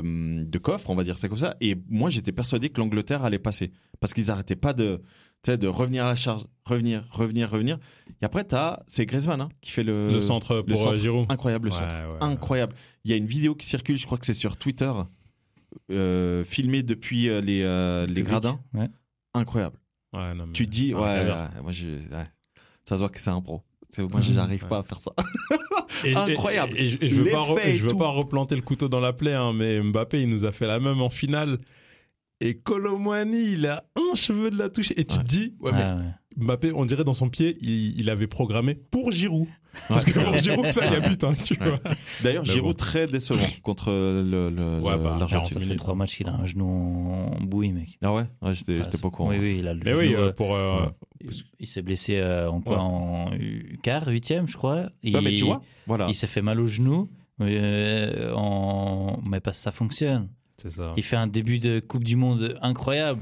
de coffre on va dire ça comme ça. Et moi j'étais persuadé que l'Angleterre allait passer. Parce qu'ils arrêtaient pas de de revenir à la charge revenir revenir revenir. Et après c'est Griezmann hein, qui fait le le centre pour le centre. Giroud. Incroyable le ouais, centre. ouais, incroyable. Il y a une vidéo qui circule je crois que c'est sur Twitter euh, filmé depuis euh, les, euh, les gradins. Ouais. Incroyable. Ouais, non, tu te dis, ouais, ouais, moi, je, ça se voit que c'est un pro. Moi, j'arrive ouais. pas à faire ça. Et, Incroyable. Et, et, et je veux, pas, re, je veux pas replanter le couteau dans la plaie, hein, mais Mbappé, il nous a fait la même en finale. Et Colomwani, il a un cheveu de la touche. Et tu te dis, ouais, mais ouais. Mbappé, on dirait dans son pied, il, il avait programmé pour Giroud. Parce que pour Giroud, ça, il y a but, hein, tu vois. D'ailleurs, Giroud bon. très décevant contre le, le, Ouais, bah, l'Argentine. Ça fait trois matchs qu'il a un genou en bouille, mec. Ah ouais, ouais j'étais, pas au courant. Oui, oui, il a le Mais genou, oui, euh, euh, pour. euh, il- Il s'est blessé euh, en quoi Ouais. En quart, huitième, je crois. Non, mais Il- tu vois, voilà. Il s'est fait mal au genou. euh, en... Mais parce que ça fonctionne. C'est ça. Il fait un début de Coupe du Monde incroyable.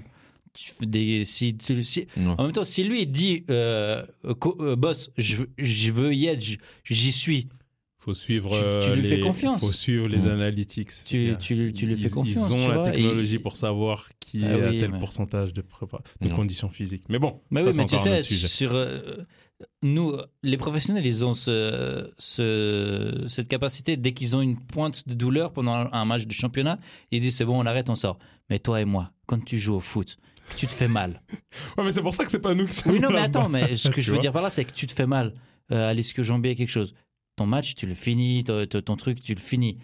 Tu fais des, si, tu- si- Ouais. En même temps, si lui dit euh, euh, boss, je, veux- je veux y être, j'y suis, faut suivre Tu- tu euh, lui les, fais confiance. faut suivre les Mm. analytics tu, Ils- tu, tu lui fais ils- confiance. ils ont tu la vois, technologie et- pour savoir qui Ah est oui, à tel mais- pourcentage de prépa de Non. conditions physiques mais bon Mais ça, oui, mais tu sais, sur, euh, nous, les professionnels, ils ont ce, ce- cette capacité, dès qu'ils ont une pointe de douleur pendant un, un match de championnat, ils disent c'est bon, on arrête, on sort. Mais toi et moi, quand tu joues au foot, que tu te fais mal. ouais mais c'est pour ça que c'est pas nous qui sommes oui, non, mais attends, mais ce que je veux dire par là, c'est que tu te fais mal euh, à l'ischio-jambier, quelque chose. Ton match, tu le finis, ton, ton- ton truc, tu le finis.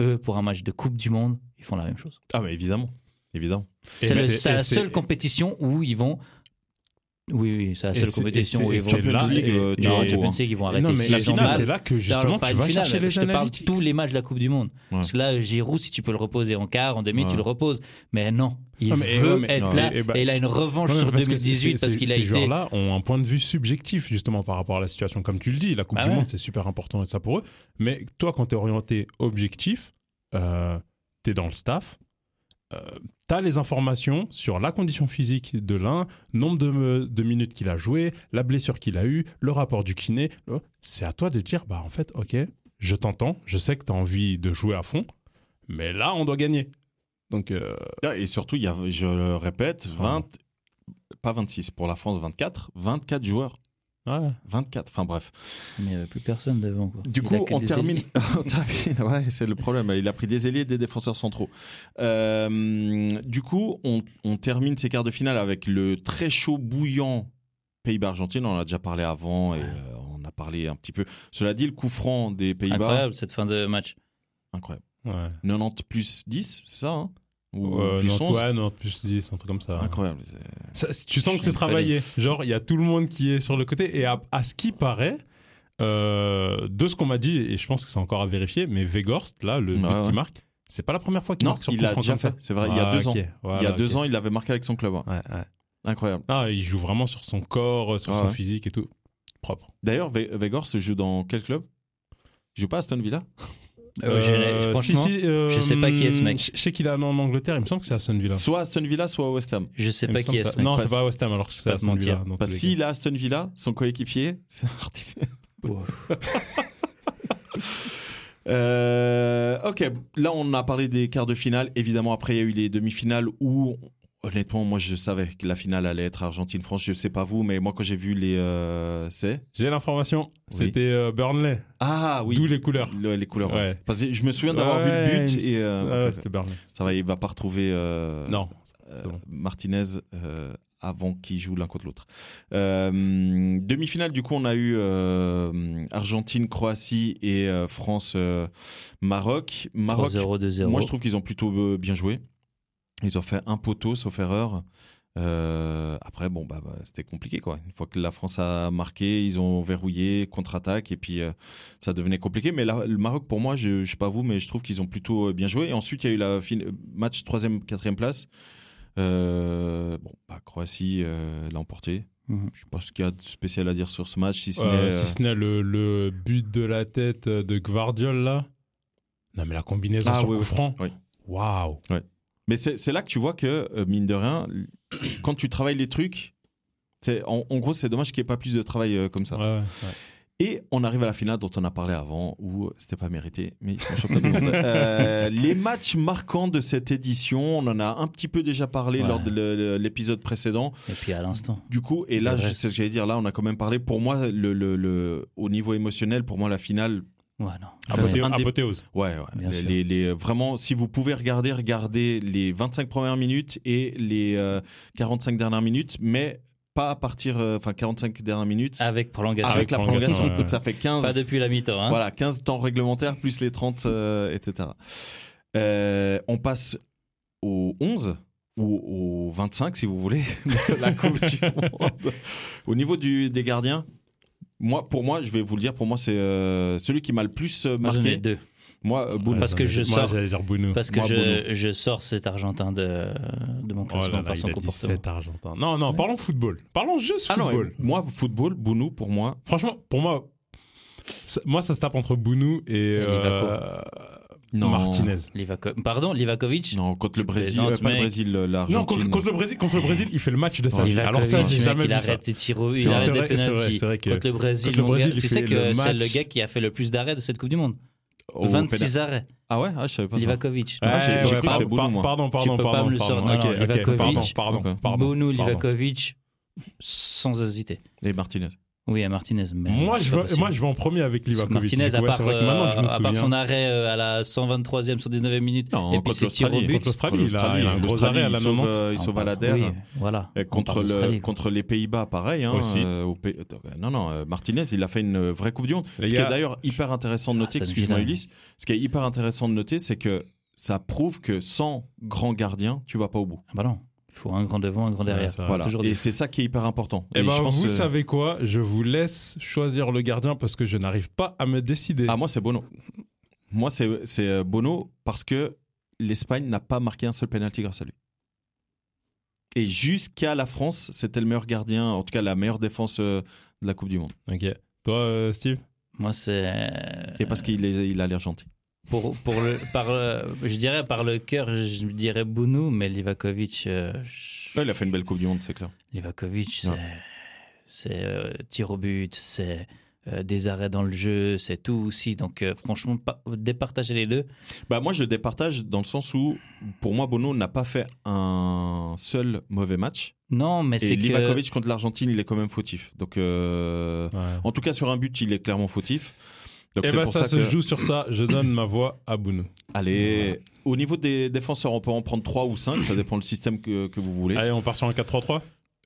Eux, pour un match de Coupe du Monde, ils font la même chose. Ah, mais évidemment. Évidemment. C'est la seule compétition où ils vont Oui, oui, c'est la seule compétition où ils vont. Champions League, euh, non, Champions League, ils vont arrêter. Non, mais la finale, c'est là que justement tu vas chercher les je analytics. tous les matchs de la Coupe du Monde. Parce que là, Giroud, si tu peux le reposer en quart, en demi, tu le reposes. Mais non, il veut être là et, il a une revanche sur 2018 parce qu'il a été. Ces joueurs-là ont un point de vue subjectif justement par rapport à la situation, comme tu le dis. La Coupe bah du Monde, c'est super important et ça pour eux. Mais toi, quand tu es orienté objectif, euh, tu es dans le staff euh, tu as les informations sur la condition physique de l'un, nombre de, minutes qu'il a joué, la blessure qu'il a eue, le rapport du kiné. C'est à toi de dire, bah en fait, ok, je t'entends, je sais que tu as envie de jouer à fond, mais là, on doit gagner. Donc, euh, Et surtout, il y a, je le répète, 20, pas 26, pour la France 24, 24 joueurs 24, enfin bref. Mais il n'y avait plus personne devant. Quoi. Du coup, on termine. ouais, c'est le problème. Il a pris des ailiers et des défenseurs centraux. Euh, du coup, on, on, termine ces quarts de finale avec le très chaud, bouillant Pays-Bas-Argentine. On en a déjà parlé avant et euh, on a parlé un petit peu. Cela dit, le coup franc des Pays-Bas. Incroyable cette fin de match. Incroyable. 90 plus 10, c'est ça hein? Ou euh, plus ouais, non, plus 10, un truc comme ça. Incroyable. tu sens que c'est travaillé. Genre, il y a tout le monde qui est sur le côté. Et à, ce qui paraît, euh, de ce qu'on m'a dit, et je pense que c'est encore à vérifier, mais Vegorst, là, le but qui marque, c'est pas la première fois qu'il marque sur il a déjà fait. C'est vrai, il y a deux ans. il y a deux ans, il avait marqué avec son club. Ouais, Incroyable. Ah, il joue vraiment sur son corps, sur son physique et tout. Propre. D'ailleurs, Vegorst joue dans quel club? Il joue pas à Aston Villa? Euh, euh, franchement, si, euh, je sais pas qui est ce mec. Je sais qu'il est en Angleterre, il me semble que c'est Aston Villa. Soit Aston Villa, soit West Ham. Je sais pas qui est ce mec. Non, c'est pas West Ham, alors que c'est Aston Villa. Parce s'il a Aston Villa, son coéquipier, c'est Martinez. ok, là on a parlé des quarts de finale. Évidemment, après il y a eu les demi-finales où Honnêtement, moi, je savais que la finale allait être Argentine-France. Je sais pas vous, mais moi, quand j'ai vu les, euh, c'est? J'ai l'information. C'était euh, Burnley. Ah oui. D'où les couleurs. les couleurs. Ouais. Parce que je me souviens d'avoir vu le but et. Euh, c'était Burnley. Ça va, il va pas retrouver. non. Martinez avant qu'ils jouent l'un contre l'autre. Demi-finale, du coup, on a eu Argentine, Croatie et France-Maroc. Maroc. 0 2-0. Moi, je trouve qu'ils ont plutôt bien joué. Ils ont fait un poteau, sauf erreur. Euh, après, bon, bah, bah, c'était compliqué, quoi. Une fois que la France a marqué, ils ont verrouillé, contre-attaque, et puis euh, ça devenait compliqué. Mais le Maroc, pour moi, je ne sais pas vous, mais je trouve qu'ils ont plutôt euh, bien joué. Et ensuite, il y a eu la match troisième, quatrième place. bon, bah, Croatie l'a emporté. Mhm. Je sais pas ce qu'il y a de spécial à dire sur ce match, si ce n'est le, but de la tête de Gvardiol, là. Non, mais la combinaison ah, sur coup franc. Waouh! Ouais. Mais c'est là que tu vois que, euh, mine de rien, quand tu travailles les trucs, en, en, gros, c'est dommage qu'il n'y ait pas plus de travail euh, comme ça. Et on arrive à la finale dont on a parlé avant, où c'était pas mérité, mais ils sont champions euh, les matchs marquants de cette édition, on en a un petit peu déjà parlé lors de l'épisode précédent. Et puis à l'instant. Du coup, et là, c'est ce que j'allais dire, là, on a quand même parlé. Pour moi, le, le, au niveau émotionnel, pour moi, la finale, Ouais, non. Apothéose. Ouais, ouais. Les, les, vraiment, si vous pouvez regarder, regardez les 25 premières minutes et les 45 euh, dernières minutes, mais pas à partir, euh, enfin 45 dernières minutes. Avec prolongation. Avec la prolongation. Donc ça fait 15. Pas depuis la mi-temps. Hein. Voilà, 15 temps réglementaires plus les 30, euh, etc. on passe au 11 ou au 25 si vous voulez, la Coupe du Monde. Au niveau du, des gardiens, moi, pour moi, je vais vous le dire, pour moi, c'est euh, celui qui m'a le plus euh, marqué. Moi, deux. Moi, euh, Parce que je sors. Moi, dire Parce que je, je, sors cet Argentin de, de mon oh classement par son comportement. Cet Argentin. Non, non, parlons football. Parlons juste ah football. moi, football, Bounou, pour moi. Franchement, pour moi, moi, ça se tape entre Bounou et. et non. Martinez. Pardon, Livakovic Non, contre le Brésil, euh, pas le Brésil, l'Argentine. Non, contre, contre, le Brésil, contre le Brésil, il fait le match de sa vie. Alors ça, j'ai jamais il vu arrête ça. Tiro, il arrête des penalties. Contre le Brésil, contre le Brésil tu sais que c'est le gars qui a fait le plus d'arrêts de cette Coupe du Monde. 26 arrêts. Ah ouais, ah, je savais pas Livakovic. Ah, j'ai cru que c'était Bounou. Pardon, pardon, tu peux pas me le sortir. Livakovic, pardon, pardon. Bounou, Livakovic, sans hésiter. Et Martinez. Oui, à Martinez. moi, je vais, moi, je vais en premier avec Livakovic. Martinez, à part, euh, à part son arrêt euh, à la 123e, 119e minute, non, et puis ses tirs au but. Contre l'Australie, il, a, il a un gros arrêt à la 90. Il sauve à la oui, voilà. Et contre, le, contre les Pays-Bas, pareil. Hein, Aussi. Euh, au. Non, non, Martinez, il a fait une vraie Coupe du Monde. Ce qui est d'ailleurs hyper intéressant de noter, ah, excuse-moi Ulysse, ce qui est hyper intéressant de noter, c'est que ça prouve que sans grand gardien, tu vas pas au bout. Ah bah non. Il faut un grand devant, un grand derrière. voilà. et c'est ça qui est hyper important. Eh et, ben, vous savez quoi? Je vous laisse choisir le gardien parce que je n'arrive pas à me décider. Ah, moi, c'est Bono. Moi, c'est euh, Bono parce que l'Espagne n'a pas marqué un seul penalty grâce à lui. Et jusqu'à la France, c'était le meilleur gardien, en tout cas la meilleure défense euh, de la Coupe du Monde. Ok. Toi, euh, Steve? Moi, c'est. Et parce qu'il il a l'air gentil. Pour, pour le, par, je dirais par le cœur, je dirais Bounou, mais Livakovic. Euh, il a fait une belle Coupe du Monde, c'est clair. Livakovic, c'est euh, tir au but, c'est euh, des arrêts dans le jeu, c'est tout aussi. Donc, franchement, départager les deux. Bah, moi, je le départage dans le sens où, pour moi, Bono n'a pas fait un seul mauvais match. Non, mais c'est que. Livakovic contre l'Argentine, il est quand même fautif. Donc, en tout cas, sur un but, il est clairement fautif. Donc eh ben, ça, se joue sur ça. Je donne ma voix à Bounou. Allez, au niveau des défenseurs, on peut en prendre 3 ou 5, ça dépend du système que, que vous voulez. Allez, on part sur un 4-3-3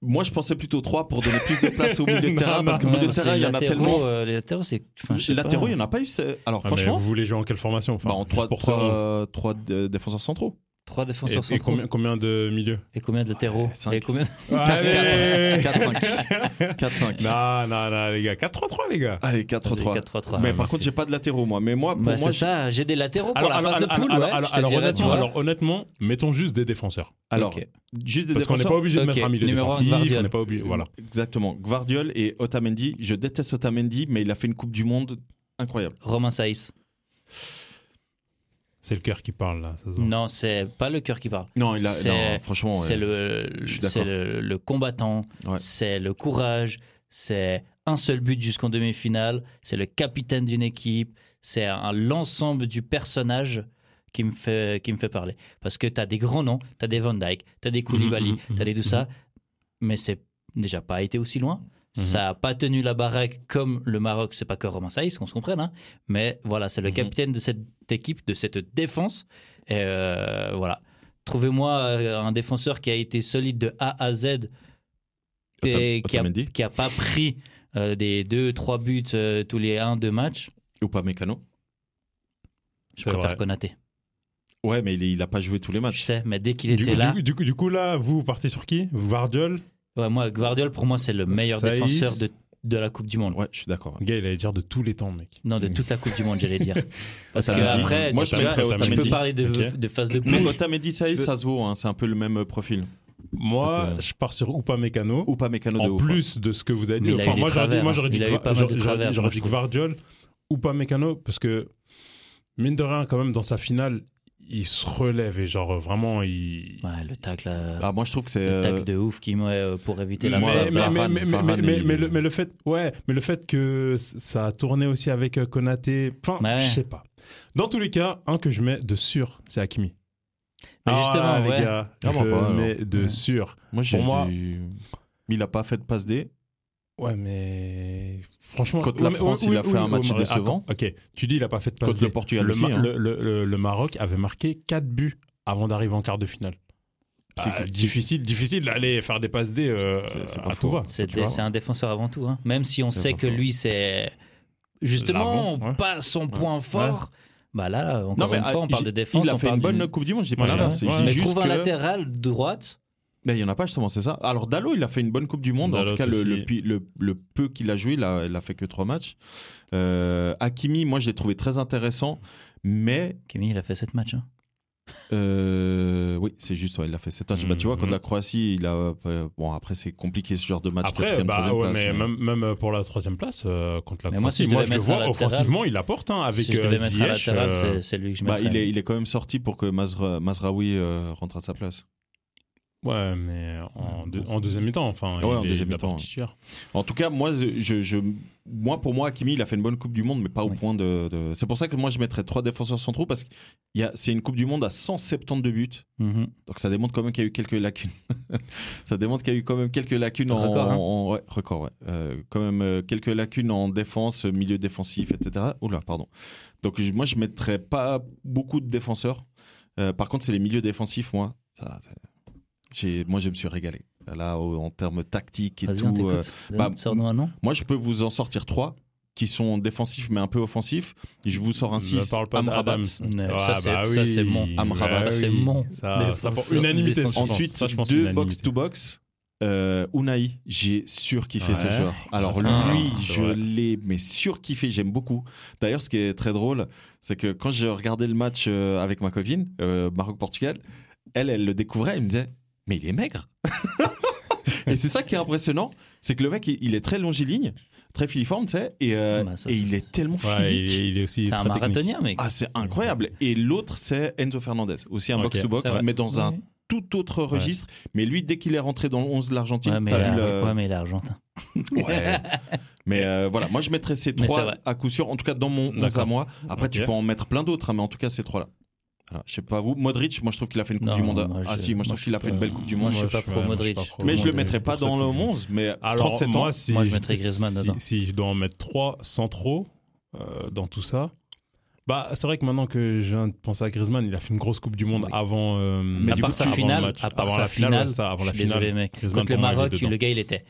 moi, je pensais plutôt 3 pour donner plus de place au milieu de terrain parce que au milieu de terrain, il y en a tellement. Euh, les latéraux, c'est. les latéraux, il n'y en a pas eu. Alors, ah, franchement. vous voulez jouer en quelle formation enfin, bah, En 3, 3, 3 défenseurs centraux. Trois défenseurs et, centraux. Et combien, de milieux Et combien de latéraux Et combien 4, 4, 5. 4, 5. Non, non, non, les gars. 4-3-3, les gars. Allez, 4-3-3. Mais par contre, j'ai pas de latéraux, moi. Mais moi, pour bah, moi. C'est ça, j'ai des latéraux pour alors, la phase de poule. Alors, ouais, alors, honnêtement, alors, honnêtement, mettons juste des défenseurs. Alors, juste des Parce qu'on n'est pas obligé de mettre un milieu défensif. On n'est pas obligé. Voilà. Exactement. Gvardiol et Otamendi. Je déteste Otamendi, mais il a fait une Coupe du Monde incroyable. Romain Saïs. C'est le cœur qui parle là. non, c'est pas le cœur qui parle. Non, il a, franchement, c'est le, le, le, combattant, c'est le courage, c'est un seul but jusqu'en demi-finale, c'est le capitaine d'une équipe, c'est l'ensemble du personnage qui me fait qui me fait parler. Parce que tu as des grands noms, tu as des Van Dyke, tu as des Koulibaly, mmh, mmh, tu as des tout ça, mais c'est déjà pas été aussi loin. Mhm. Ça n'a pas tenu la baraque comme le Maroc, c'est pas que Romain Saïs, qu'on se comprenne. Hein. Mais voilà, c'est le mhm. capitaine de cette équipe, de cette défense. Et euh, voilà. Trouvez-moi euh, un défenseur qui a été solide de A à Z et qui a pas pris euh, des 2-3 buts tous les 1-2 matchs. Ou pas Mécano Je préfère Konaté. Ouais, mais il n'a pas joué tous les matchs. Je sais, mais dès qu'il était là. Du, du, coup, là, vous partez sur qui? Vardiol Ouais, moi, Guardiola, pour moi, c'est le meilleur défenseur de, de, la Coupe du Monde. Ouais, je suis d'accord. Le gars, il allait dire de tous les temps, mec. Non, de toute la Coupe du Monde, j'allais dire. Parce que après, moi, tu, je tu peux parler de, de phase de poule. Mais Otamendi, ça, ça se vaut. Hein, c'est un peu le même euh, profil. Moi, euh, je pars sur Upa Mécano. Upa Mécano En plus de ce que vous avez dit. Enfin, moi, j'aurais dit, moi, j'aurais dit, j'aurais dit Guardiol, Upa Mécano, parce que, mine de rien, quand même, dans sa finale, il se relève et genre vraiment il ouais, le tacle ah moi je trouve que c'est le tacle de ouf qui euh, pour éviter la mais, le, fait ouais mais le fait que ça a tourné aussi avec euh, Konaté enfin je sais pas. Dans tous les cas un que je mets de sûr c'est Hakimi. Mais justement ah, les gars ah, je pas, mets de sûr. Moi pour moi il a pas fait de passe D Ouais, mais franchement, contre la France, il a fait un match décevant. ok, tu dis il a pas fait de passe. Contre le Portugal le, aussi, hein. le, le, Maroc avait marqué 4 buts avant d'arriver en quart de finale. C'est bah, difficile, difficile d'aller faire des passes D euh, à tout va. C'est un défenseur avant tout, hein. même si on sait que lui c'est justement pas son point fort. Bah là, encore une fois, on parle de défense. Il a fait une bonne Coupe du Monde, je dis pas l'inverse. Mais trouve un latéral droite il n'y en a pas justement, c'est ça. Alors Dallo, il a fait une bonne Coupe du Monde. en tout cas, le, le, peu qu'il a joué, il a, il a fait que trois matchs. Euh, Hakimi, moi, je l'ai trouvé très intéressant, mais. Hakimi, il a fait sept matchs. Hein. Euh, oui, c'est juste, il a fait sept matchs. Bah, tu vois, contre mhm. la Croatie, il a. Euh, bon, après, c'est compliqué ce genre de match. Après, bah, mais, Même, même, pour la troisième place, contre la Croatie, moi, si je, le vois offensivement, il apporte hein, avec si c'est lui que je bah, il, est, il est quand même sorti pour que Mazraoui rentre à sa place. Ouais, mais en, en deuxième mi-temps, enfin, ouais, en deuxième mi-temps. En tout cas, moi, je, je, moi, pour moi, Hakimi, il a fait une bonne Coupe du Monde, mais pas au point de. C'est pour ça que moi, je mettrais trois défenseurs centraux parce que c'est une Coupe du Monde à 172 buts. Mm-hmm. Donc ça démontre quand même qu'il y a eu quelques lacunes. ça démontre qu'il y a eu quand même quelques lacunes en. Record, hein. en, ouais, record, ouais. Euh, quand même euh, quelques lacunes en défense, milieu défensif, etc. Oula, pardon. Donc moi, je mettrais pas beaucoup de défenseurs. Euh, par contre, c'est les milieux défensifs, moi. Ça, moi, je me suis régalé. Là, en termes tactiques et tout. Euh, bah, moi, je peux vous en sortir trois. qui sont défensifs mais un peu offensifs. Je vous sors un 6. parle pas Amrabat. Ah, ça, c'est mon. Amrabat. Ça, c'est mon. Ça, ça pour unanimité. Ensuite, ça, deux box-to-box. Euh, Unai, j'ai surkiffé ce joueur. Alors lui, je l'ai mais surkiffé, j'aime beaucoup. D'ailleurs, ce qui est très drôle, c'est que quand je regardais le match euh, avec ma copine, euh, Maroc-Portugal, elle, elle le découvrait, elle me disait, mais il est maigre. et c'est ça qui est impressionnant, c'est que le mec, il est très longiligne, très filiforme, tu sais, et, euh, Bah, ça, et c'est- il est tellement Ouais, physique. il, il est aussi C'est un marathonien, mec. Ah, c'est incroyable. Et l'autre, c'est Enzo Fernandez, aussi un box-to-box, mais dans un tout autre registre. Mais lui, dès qu'il est rentré dans le 11 de l'Argentine, Ouais, mais, le- ouais, mais il est argentin. Ouais. mais euh, voilà, moi je mettrais ces trois à coup sûr, en tout cas dans mon 11 à moi. Après, tu peux en mettre plein d'autres, hein, mais en tout cas, ces trois-là. Voilà, je sais pas vous. Modric, moi je trouve qu'il a fait une Coupe Non, du Monde. moi, ah si, moi je moi, trouve qu'il a fait une belle Coupe du moi, Monde. je suis pas pro moi, Modric. pas pro mais je le mettrais pas dans le Coupe du Monde. 11, mais Alors, 37 moi, ans. si, Moi, je mettrais Griezmann si- dedans. Si je dois en mettre trois sans trop euh, dans tout ça. Bah, c'est vrai que maintenant que je viens de penser à Griezmann, il a fait une grosse Coupe du Monde Oui. avant. euh, Mais à part sa finale, à part avant sa finale, ça, avant la finale. désolé, mec. Griezmann, Contre le moi, Maroc, le gars, il était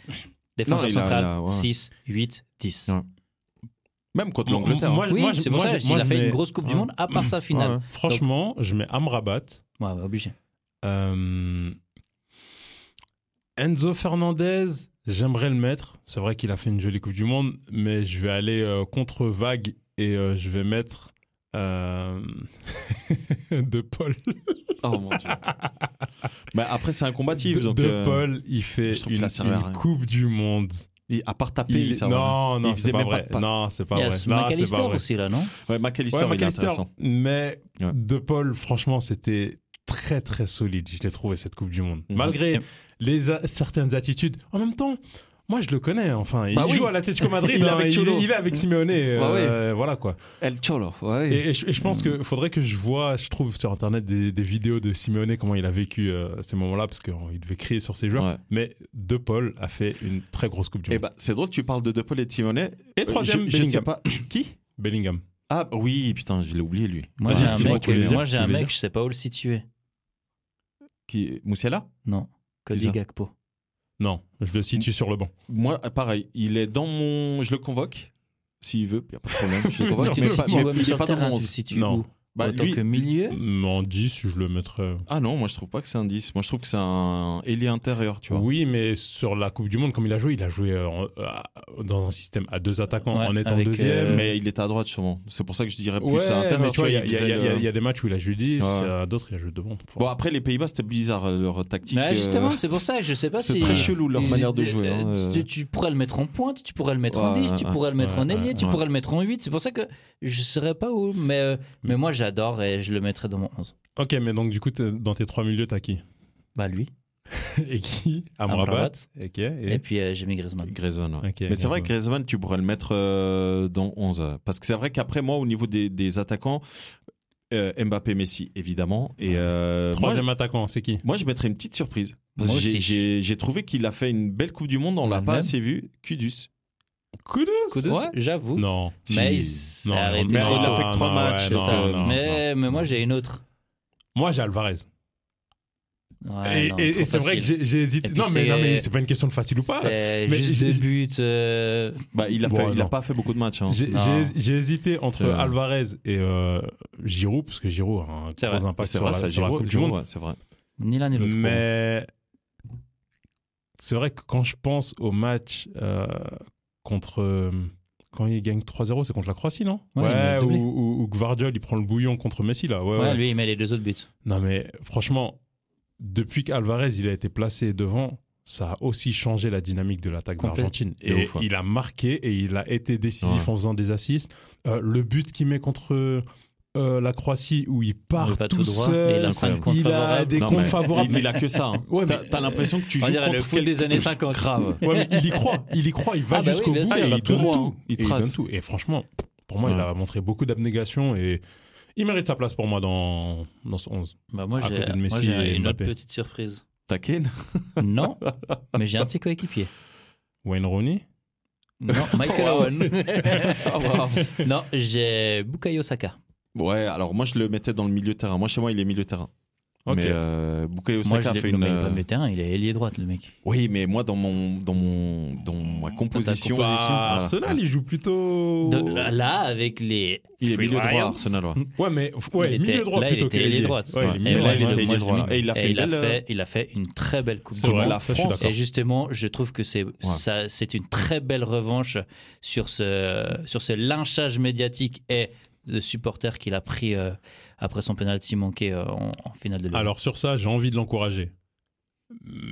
défenseur central, il a- ouais. 6, 8, 10. Même contre l'Angleterre. moi, hein. Oui, moi, je- c'est pour moi, ça je- qu'il a fait mets- une grosse Coupe du. Monde à part sa finale. Ouais. Franchement, je mets Amrabat. Ouais, ouais, obligé. Euh, Enzo Fernandez, j'aimerais le mettre. C'est vrai qu'il a fait une jolie Coupe du Monde, mais je vais aller euh, contre vague et euh, je vais mettre euh, De Paul. Oh mon dieu. bah, après, c'est un combatif. De, donc, De euh, Paul, il fait une. Coupe du Monde. Il- à part taper, Il- il à rien. non, non, Il c'est faisait pas même pas vrai. de passe. Non, c'est pas Il y a vrai. Non, c'est McAllister pas vrai. aussi, là, non Ouais, McAllister, Ouais, il est McAllister, intéressant. mais Ouais. De Paul, franchement, c'était très très solide. Je l'ai trouvé cette Coupe du Monde. Mhm. Malgré les a- certaines attitudes. En même temps, moi je le connais. Enfin, il Bah oui. joue à l'Atlético Madrid. Il est hein, avec il, est avec Simeone. euh, Voilà quoi. El Cholo, ouais. Et, et je, et je pense qu'il faudrait que je vois, je trouve sur internet des, des vidéos de Simeone comment il a vécu euh, ces moments-là parce qu'il devait crier sur ses joueurs. Ouais. Mais De Paul a fait une très grosse Coupe du Eh Monde. bah, c'est drôle, tu parles de De Paul et de Simonet. et troisième, je, je sais Bellingham. pas. Qui? Bellingham. Ah oui, putain, je l'ai oublié lui. Moi, Ouais, j'ai un mec, moi, j'ai un mec, je sais pas où le situer. Qui Moussiala Non. Cody Gakpo. Non, je le situe sur le banc. Moi, pareil, il est dans mon. Je le convoque. S'il veut, y a pas de problème. Je le Sur convoque, mais mais mais il pas le dans mon tu le 11. situes Non. Bah, En tant lui- que milieu En 10, je le mettrais. Ah non, moi je trouve pas que c'est un 10. Moi je trouve que c'est un ailier intérieur, tu vois. Oui, mais sur la Coupe du Monde, comme il a joué, il a joué euh, en- euh, dans un système à deux attaquants Ouais, en étant deuxième. euh, Mais il était à droite sûrement. C'est pour ça que je dirais plus ouais, à intérieur. mais tu vois, il y, a- y y y des matchs où il a joué 10, il y a d'autres, il a joué devant. Bon, après les Pays-Bas c'était bizarre leur tactique. Ouais, justement, euh, c'est pour ça, je sais pas c'est si. très chelou leur manière de jouer. hein, tu, tu pourrais le mettre en pointe, tu pourrais le mettre en Ouais, 10, tu pourrais le mettre en ailier, tu pourrais le mettre en 8. C'est pour ça que je saurais pas où, mais, Mm. J'adore et je le mettrais dans mon 11. Ok, mais donc du coup, t'es- dans tes trois milieux, t'as qui? Bah lui. Et qui? Amrabat. Amrabat. Ok. Et, Et... puis euh, j'ai mis Griezmann. Griezmann, ouais. Ok, Mais c'est vrai que Griezmann. Tu pourrais le mettre euh, dans 11. euh, Parce que c'est vrai qu'après, moi, au niveau des, des attaquants, euh, Mbappé, Messi, évidemment. Et euh, moi, Troisième attaquant, c'est qui? Moi, je mettrais une petite surprise. J'ai- trouvé qu'il a fait une belle Coupe du Monde, on l'a pas assez vu. Kudus. Kudus? Kudus, Ouais. j'avoue. Non. Mais il s'est arrêté il a fait que trois non, matchs, ouais, c'est non, ça. non, mais, non. mais moi j'ai une autre. Moi, j'ai Alvarez. Ouais, et non, et- trop et c'est vrai que j'ai j'ai hésité. Non, mais, c'est- non, mais c'est pas une question de facile ou pas. C'est Mais juste j'ai- deux buts. euh, Bah, il a, Bon, fait, il a non. pas fait beaucoup de matchs. hein. J'ai Non. j'ai- j'ai hésité entre. Alvarez et euh, Giroud, parce que Giroud a un C'est gros impact sur, vrai, la, sur Coupe du Monde. ouais, c'est vrai. Ni l'un ni l'autre. Mais c'est vrai que quand je pense au match euh, contre. euh, Quand il gagne 3-0, c'est contre la Croatie, non? Ouais, il ou, ou, Gvardiol, il prend le bouillon contre Messi, là. Ouais, Ouais, ouais. lui il met les deux autres buts. Non, mais franchement, depuis qu'Alvarez il a été placé devant, ça a aussi changé la dynamique de l'attaque. De Et ouf, ouais. il a marqué et il a été décisif Ouais. en faisant des assists. Euh, le but qu'il met contre euh, la Croatie où il part Il va tout, tout droit seul, et il a des Non, comptes mais favorables. Il, il a que ça. hein. Ouais, T'as mais- t'as l'impression que tu On joues contre le foot des années 50. Grave. Ouais, mais il y croit, il y croit, il va Ah bah oui, jusqu'au bout il va il tout donne droit, tout. Il Et il trace. donne tout. Et franchement, pour moi, il a montré beaucoup d'abnégation et il mérite sa place pour moi dans, dans ce 11. Bah moi j'ai une autre petite surprise. T'as Kane? Non, mais j'ai un de ses coéquipiers. Wayne Rooney? Non, Michael Owen. Ah, waouh. non, j'ai Bukayo Saka. Ouais, alors moi je le mettais dans le milieu de terrain. Moi chez moi il est milieu de terrain. Mais euh, Bukayo Saka a fait une. Pas le terrain, il est ailier droite, le mec. Oui, mais moi, dans mon, dans mon, dans ma composition, bah, Arsenal, il joue plutôt. là, avec les. Il est milieu droit, Arsenal. Ouais, mais ouais, milieu droit là, plutôt il était ailier droite. Ouais, et là, il était ailier droit. Et il a fait, il, a fait, il a fait une très belle coupe du monde. la France. Et justement, je trouve que c'est ça, c'est une très belle revanche sur ce sur ce lynchage médiatique et de supporters qu'il a pris euh, après son penalty manqué euh, en, finale de l'Euro. Alors sur ça, j'ai envie de l'encourager.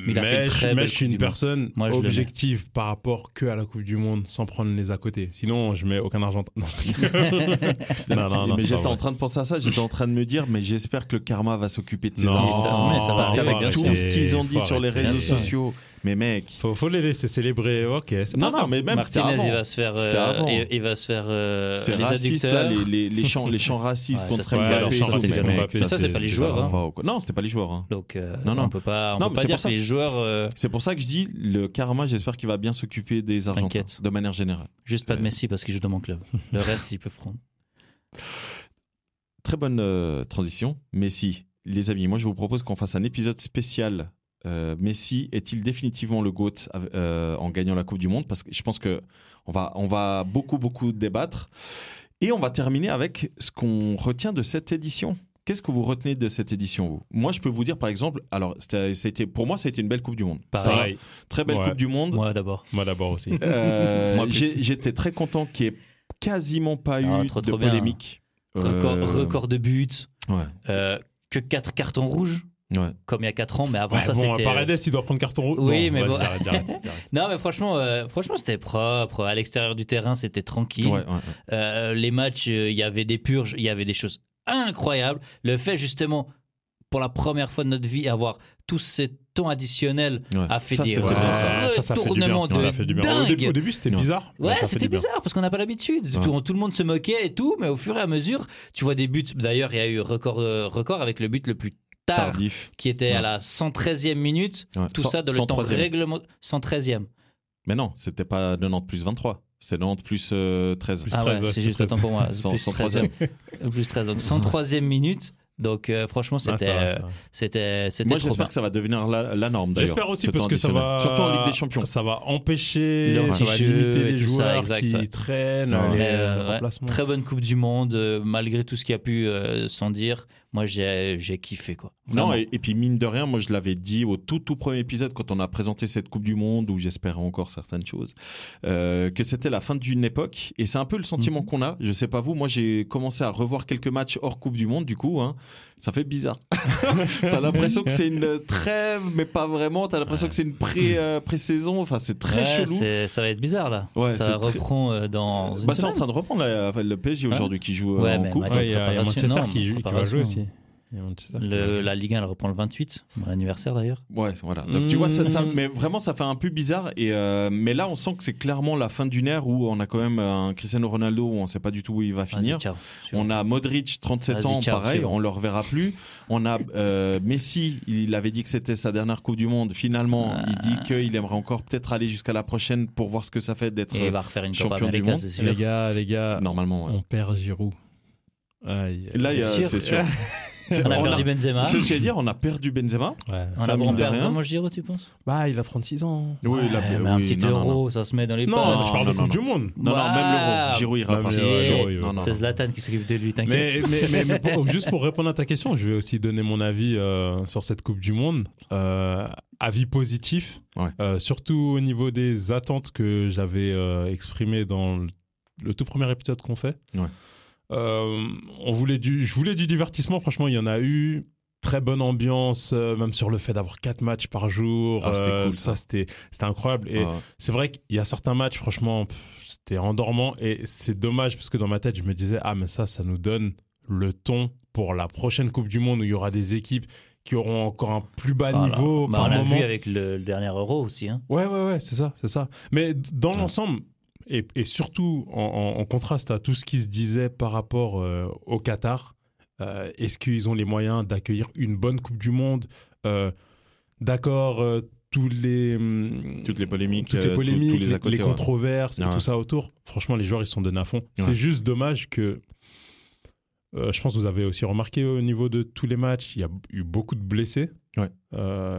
Mais, mais je suis une personne objective par rapport que à la Coupe du Monde, sans prendre les à côté. Sinon, je mets aucun argent. Non, non, non, mais j'étais en train de penser à ça. J'étais en train de me dire, mais j'espère que le karma va s'occuper de ces Argentins. Parce qu'avec tout ce qu'ils ont dit sur les réseaux sociaux, mais mec, faut, faut les laisser célébrer. Ok. Non, non, mais même Martinez, il va se faire, euh, il, va se faire euh, les raciste, là, les, les, chants, les chants racistes ouais, contre Mbappé. Ça, ça, c'est pas les joueurs. Hein. Non, c'était pas les joueurs. Hein. Donc, euh, non, non, on peut pas, on peut pas dire que les joueurs. C'est pour ça que je dis le karma. J'espère qu'il va bien s'occuper des Argentins de manière générale. Juste pas de Messi parce qu'il joue dans mon club. Le reste, il peut prendre. Très bonne transition. Messi, les amis, moi je vous propose qu'on fasse un épisode spécial euh, Messi est-il définitivement le GOAT euh, en gagnant la Coupe du Monde? Parce que je pense que on va, on va beaucoup, beaucoup débattre. Et on va terminer avec ce qu'on retient de cette édition. Qu'est-ce que vous retenez de cette édition vous? Moi, je peux vous dire, par exemple, alors, c'était, pour moi, ça a été une belle Coupe du Monde. Pareil. très belle Coupe du Monde. Moi d'abord. Moi d'abord aussi. Euh, j'étais très content qu'il n'y ait quasiment pas ah, eu de polémique. Record, record, de buts. que 4 cartons rouges. Comme il y a 4 ans, mais avant ça bon, c'était. Paredes, il doit prendre carton rouge. Oui, mais bon. non, mais franchement, euh, franchement, c'était propre. À l'extérieur du terrain, c'était tranquille. Euh, les matchs, euh, il y avait des purges, il y avait des choses incroyables. Le fait justement, pour la première fois de notre vie, avoir tout ce temps additionnel a fait des retournements de dingue. Au début, c'était bizarre. Ouais, c'était bizarre parce qu'on n'a pas l'habitude. Tout, tout, le monde se moquait et tout, mais au fur et à mesure, tu vois des buts. D'ailleurs, il y a eu record, record avec le but le plus Tardif. qui était à la 113e minute. Tout ça dans le temps règlement 113e. Mais non, c'était pas 90 plus 23. C'est 90 plus 13. Euh, ah ouais, c'est juste le temps pour moi. plus 13 plus 13. Donc 103e minute. Donc euh, franchement, ah, c'était, euh, c'était, c'était. Moi, j'espère que ça va devenir la, la norme. J'espère aussi parce que ça va, surtout en Ligue des Champions, ça va empêcher, ça va limiter les joueurs qui traînent. Très bonne Coupe du Monde, malgré tout ce qui a pu s'en dire moi j'ai kiffé quoi. Non et, puis mine de rien, moi je l'avais dit au tout tout premier épisode quand on a présenté cette Coupe du Monde où j'espérais encore certaines choses, euh, que c'était la fin d'une époque et c'est un peu le sentiment mhm. qu'on a. Je sais pas vous, moi j'ai commencé à revoir quelques matchs hors Coupe du Monde du coup, hein, ça fait bizarre. T'as l'impression que c'est une trêve mais pas vraiment. T'as l'impression que c'est une pré euh, pré-saison. Enfin c'est très chelou. Ça va être bizarre là. ça reprend euh, dans. Bah c'est en train de reprendre le PSG aujourd'hui qui joue en Coupe. Il y, a Manchester qui, qui va jouer aussi la Ligue 1, elle reprend le 28, mon anniversaire d'ailleurs. Ouais, voilà. Donc tu vois, ça, ça, mm. mais vraiment, ça fait un peu bizarre. Et euh, mais là, on sent que c'est clairement la fin d'une ère où on a quand même un Cristiano Ronaldo où on sait pas du tout où il va finir. on a Modric, 37 ans, pareil, on le reverra plus. On a euh, Messi, il avait dit que c'était sa dernière Coupe du Monde. Finalement, il dit ah. qu'il aimerait encore peut-être aller jusqu'à la prochaine pour voir ce que ça fait d'être champion du monde. Les gars, les gars, normalement, on perd Giroud. Là, c'est sûr. on a perdu Benzema. C'est ce que j'allais dire, on a perdu Benzema. Ouais. On a perdu vraiment Giro, tu penses? Bah, il a 36 ans. Oui, il a mais un petit euro, ça se met dans les Non, pas. je parle de Coupe du Monde. Non, non, même l'euro. Giro ira pas. C'est Zlatan qui s'occupe de lui, t'inquiète. Mais, juste pour répondre à ta question, je vais aussi donner mon avis euh, sur cette Coupe du Monde. Euh, avis positif, euh, surtout au niveau des attentes que j'avais exprimées dans le tout premier épisode qu'on fait. Ouais. Euh, on voulait du, je voulais du divertissement. Franchement, il y en a eu. Très bonne ambiance, euh, même sur le fait d'avoir quatre matchs par jour. Ah, euh, cool, ça, c'était, c'était incroyable. Et ah c'est vrai qu'il y a certains matchs, franchement, c'était endormant. Et c'est dommage parce que dans ma tête, je me disais, ah, mais ça, ça nous donne le ton pour la prochaine Coupe du Monde où il y aura des équipes qui auront encore un plus bas niveau. Bah, on l'a vu avec le, dernier Euro aussi. Hein. Ouais, ouais, ouais, c'est ça, c'est ça. Mais dans l'ensemble, et, surtout en, contraste à tout ce qui se disait par rapport euh, au Qatar, euh, est-ce qu'ils ont les moyens d'accueillir une bonne Coupe du Monde euh, D'accord, tous les, hum, toutes les polémiques, toutes les, polémiques, les, controverses et tout ça autour. Franchement, les joueurs, ils sont donnés à fond. C'est juste dommage que je pense que vous avez aussi remarqué au niveau de tous les matchs, il y a eu beaucoup de blessés. Ouais. Euh,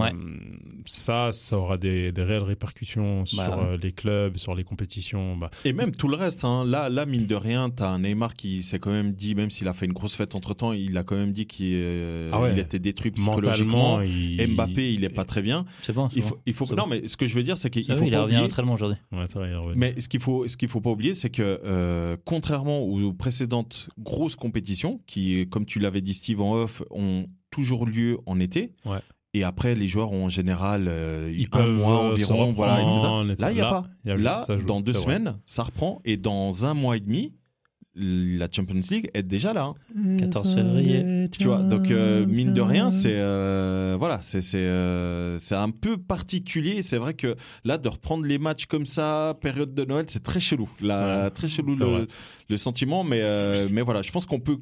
ça, ça aura des, réelles répercussions bah sur euh, les clubs, sur les compétitions. Bah. Et même tout le reste. Hein. Là, là, mine de rien, tu as un Neymar qui s'est quand même dit, même s'il a fait une grosse fête entre temps, il a quand même dit qu'il euh, ah était détruit psychologiquement. Mbappé, il n'est pas très bien. C'est bon. Il faut, il faut... Non, mais ce que je veux dire, c'est qu'il faut. il revient entraînement aujourd'hui. mais ce qu'il faut, ce qu'il faut pas oublier, c'est que contrairement aux précédentes grosses compétitions, qui, comme tu l'avais dit, Steve en off, ont toujours lieu en été. Et après, les joueurs ont en général euh, un mois euh, environ, voilà, Là, il n'y a pas. là, dans deux semaines, ça reprend. Et dans un mois et demi, la Champions League est déjà là. 14 hein. février. Tu vois, donc euh, mine de rien, c'est voilà, c'est c'est un peu particulier. C'est vrai que là, de reprendre les matchs comme ça, période de Noël, c'est très chelou. Là, très chelou le, le, sentiment, mais mais voilà, je pense qu'on peut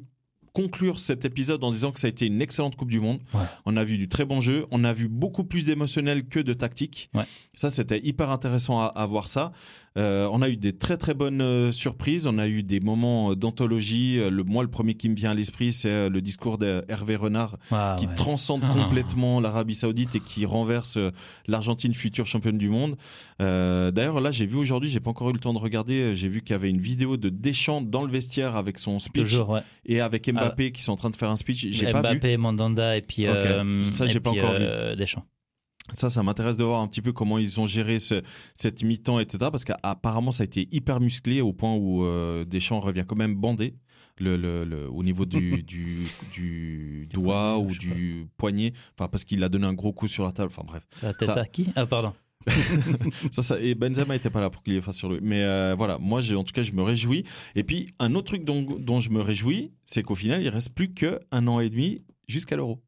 conclure cet épisode en disant que ça a été une excellente Coupe du Monde. On a vu du très bon jeu, on a vu beaucoup plus d'émotionnel que de tactique. Ça, c'était hyper intéressant à, à, voir ça. Euh, on a eu des très très bonnes euh, surprises. On a eu des moments euh, d'anthologie. Le, moi, le premier qui me vient à l'esprit, c'est le discours d'Hervé Renard ah, qui transcende ah. complètement l'Arabie Saoudite et qui renverse l'Argentine future championne du monde. D'ailleurs, là, j'ai vu aujourd'hui, j'ai pas encore eu le temps de regarder. J'ai vu qu'il y avait une vidéo de Deschamps dans le vestiaire avec son speech et avec Mbappé qui sont en train de faire un speech. J'ai pas vu. Mbappé, Mandanda et puis ça, j'ai pas encore vu. Deschamps. Ça, ça m'intéresse de voir un petit peu comment ils ont géré ce, cette mi-temps, etc. Parce qu'apparemment, ça a été hyper musclé au point où euh, Deschamps revient quand même bandé le, le, au niveau du, du, du doigt ou du poignet. Enfin, parce qu'il a donné un gros coup sur la table. Enfin, bref. La tête à qui? Ah, pardon. ça, ça, et Benzema n'était pas là pour qu'il fasse sur lui. Mais euh, voilà, moi, en tout cas, je me réjouis. Et puis, un autre truc dont, dont je me réjouis, c'est qu'au final, il reste plus qu'un an et demi jusqu'à l'Euro.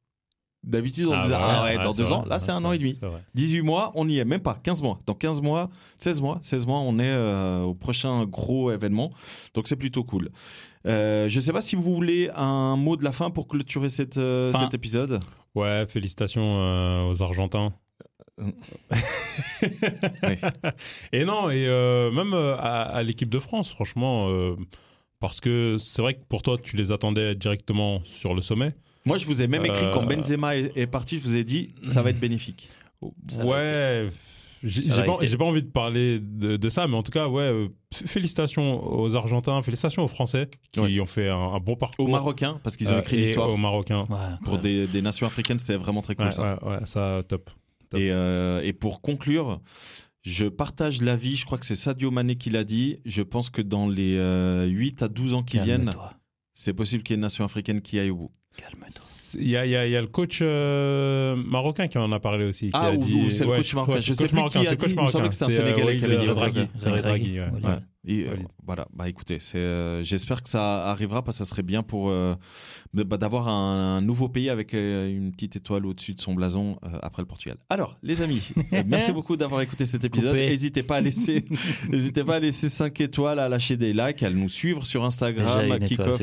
D'habitude, on ah disait, ah ouais, dans deux ans, là, c'est un an et demi. 18 mois, on n'y est, même pas, 15 mois. Dans 15 mois, 16 mois, 16 mois, on est euh, au prochain gros événement. Donc, c'est plutôt cool. Euh, je ne sais pas si vous voulez un mot de la fin pour clôturer cette, euh, cet épisode. Ouais, félicitations aux Argentins. Et non, et même à, à l'équipe de France, franchement, parce que c'est vrai que pour toi, tu les attendais directement sur le sommet. Moi, je vous ai même écrit quand euh, Benzema est, parti, je vous ai dit, ça va être bénéfique. ouais. J'ai pas, pas, envie de parler de, ça, mais en tout cas, ouais, euh, félicitations aux Argentins, félicitations aux Français qui ont fait un, bon parcours. Aux Marocains, parce qu'ils ont euh, écrit l'histoire. Aux Marocains. Pour des, des, nations africaines, c'était vraiment très cool ça. Ouais, ça, top. Et, et, pour conclure, je partage l'avis, je crois que c'est Sadio Mané qui l'a dit. Je pense que dans les 8 à 12 ans qui viennent, c'est possible qu'il y ait une nation africaine qui aille au bout. Calme-toi. Il y, y, a le coach euh, marocain qui en a parlé aussi. Qui ah, a dit... c'est le coach marocain. Je sais plus qui a dit, il me semblait que c'était un Sénégalais qui avait dit Draghi. Draghi, ouais. Euh, voilà, bah écoutez, euh, j'espère que ça arrivera parce que ça serait bien pour euh, bah, d'avoir un, nouveau pays avec une petite étoile au-dessus de son blason après le Portugal. Alors, les amis, merci beaucoup d'avoir écouté cet épisode. N'hésitez pas à laisser, n'hésitez pas à laisser 5 étoiles, à lâcher des likes, à nous suivre sur Instagram, à Kickoff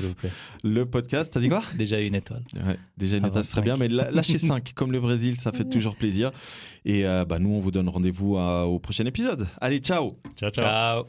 le podcast. T'as dit quoi? Déjà une étoile. déjà une étoile, ce serait bien, mais lâchez 5 comme le Brésil, ça fait toujours plaisir. Et bah, nous, on vous donne rendez-vous au prochain épisode. Allez, ciao. Ciao, ciao. ciao.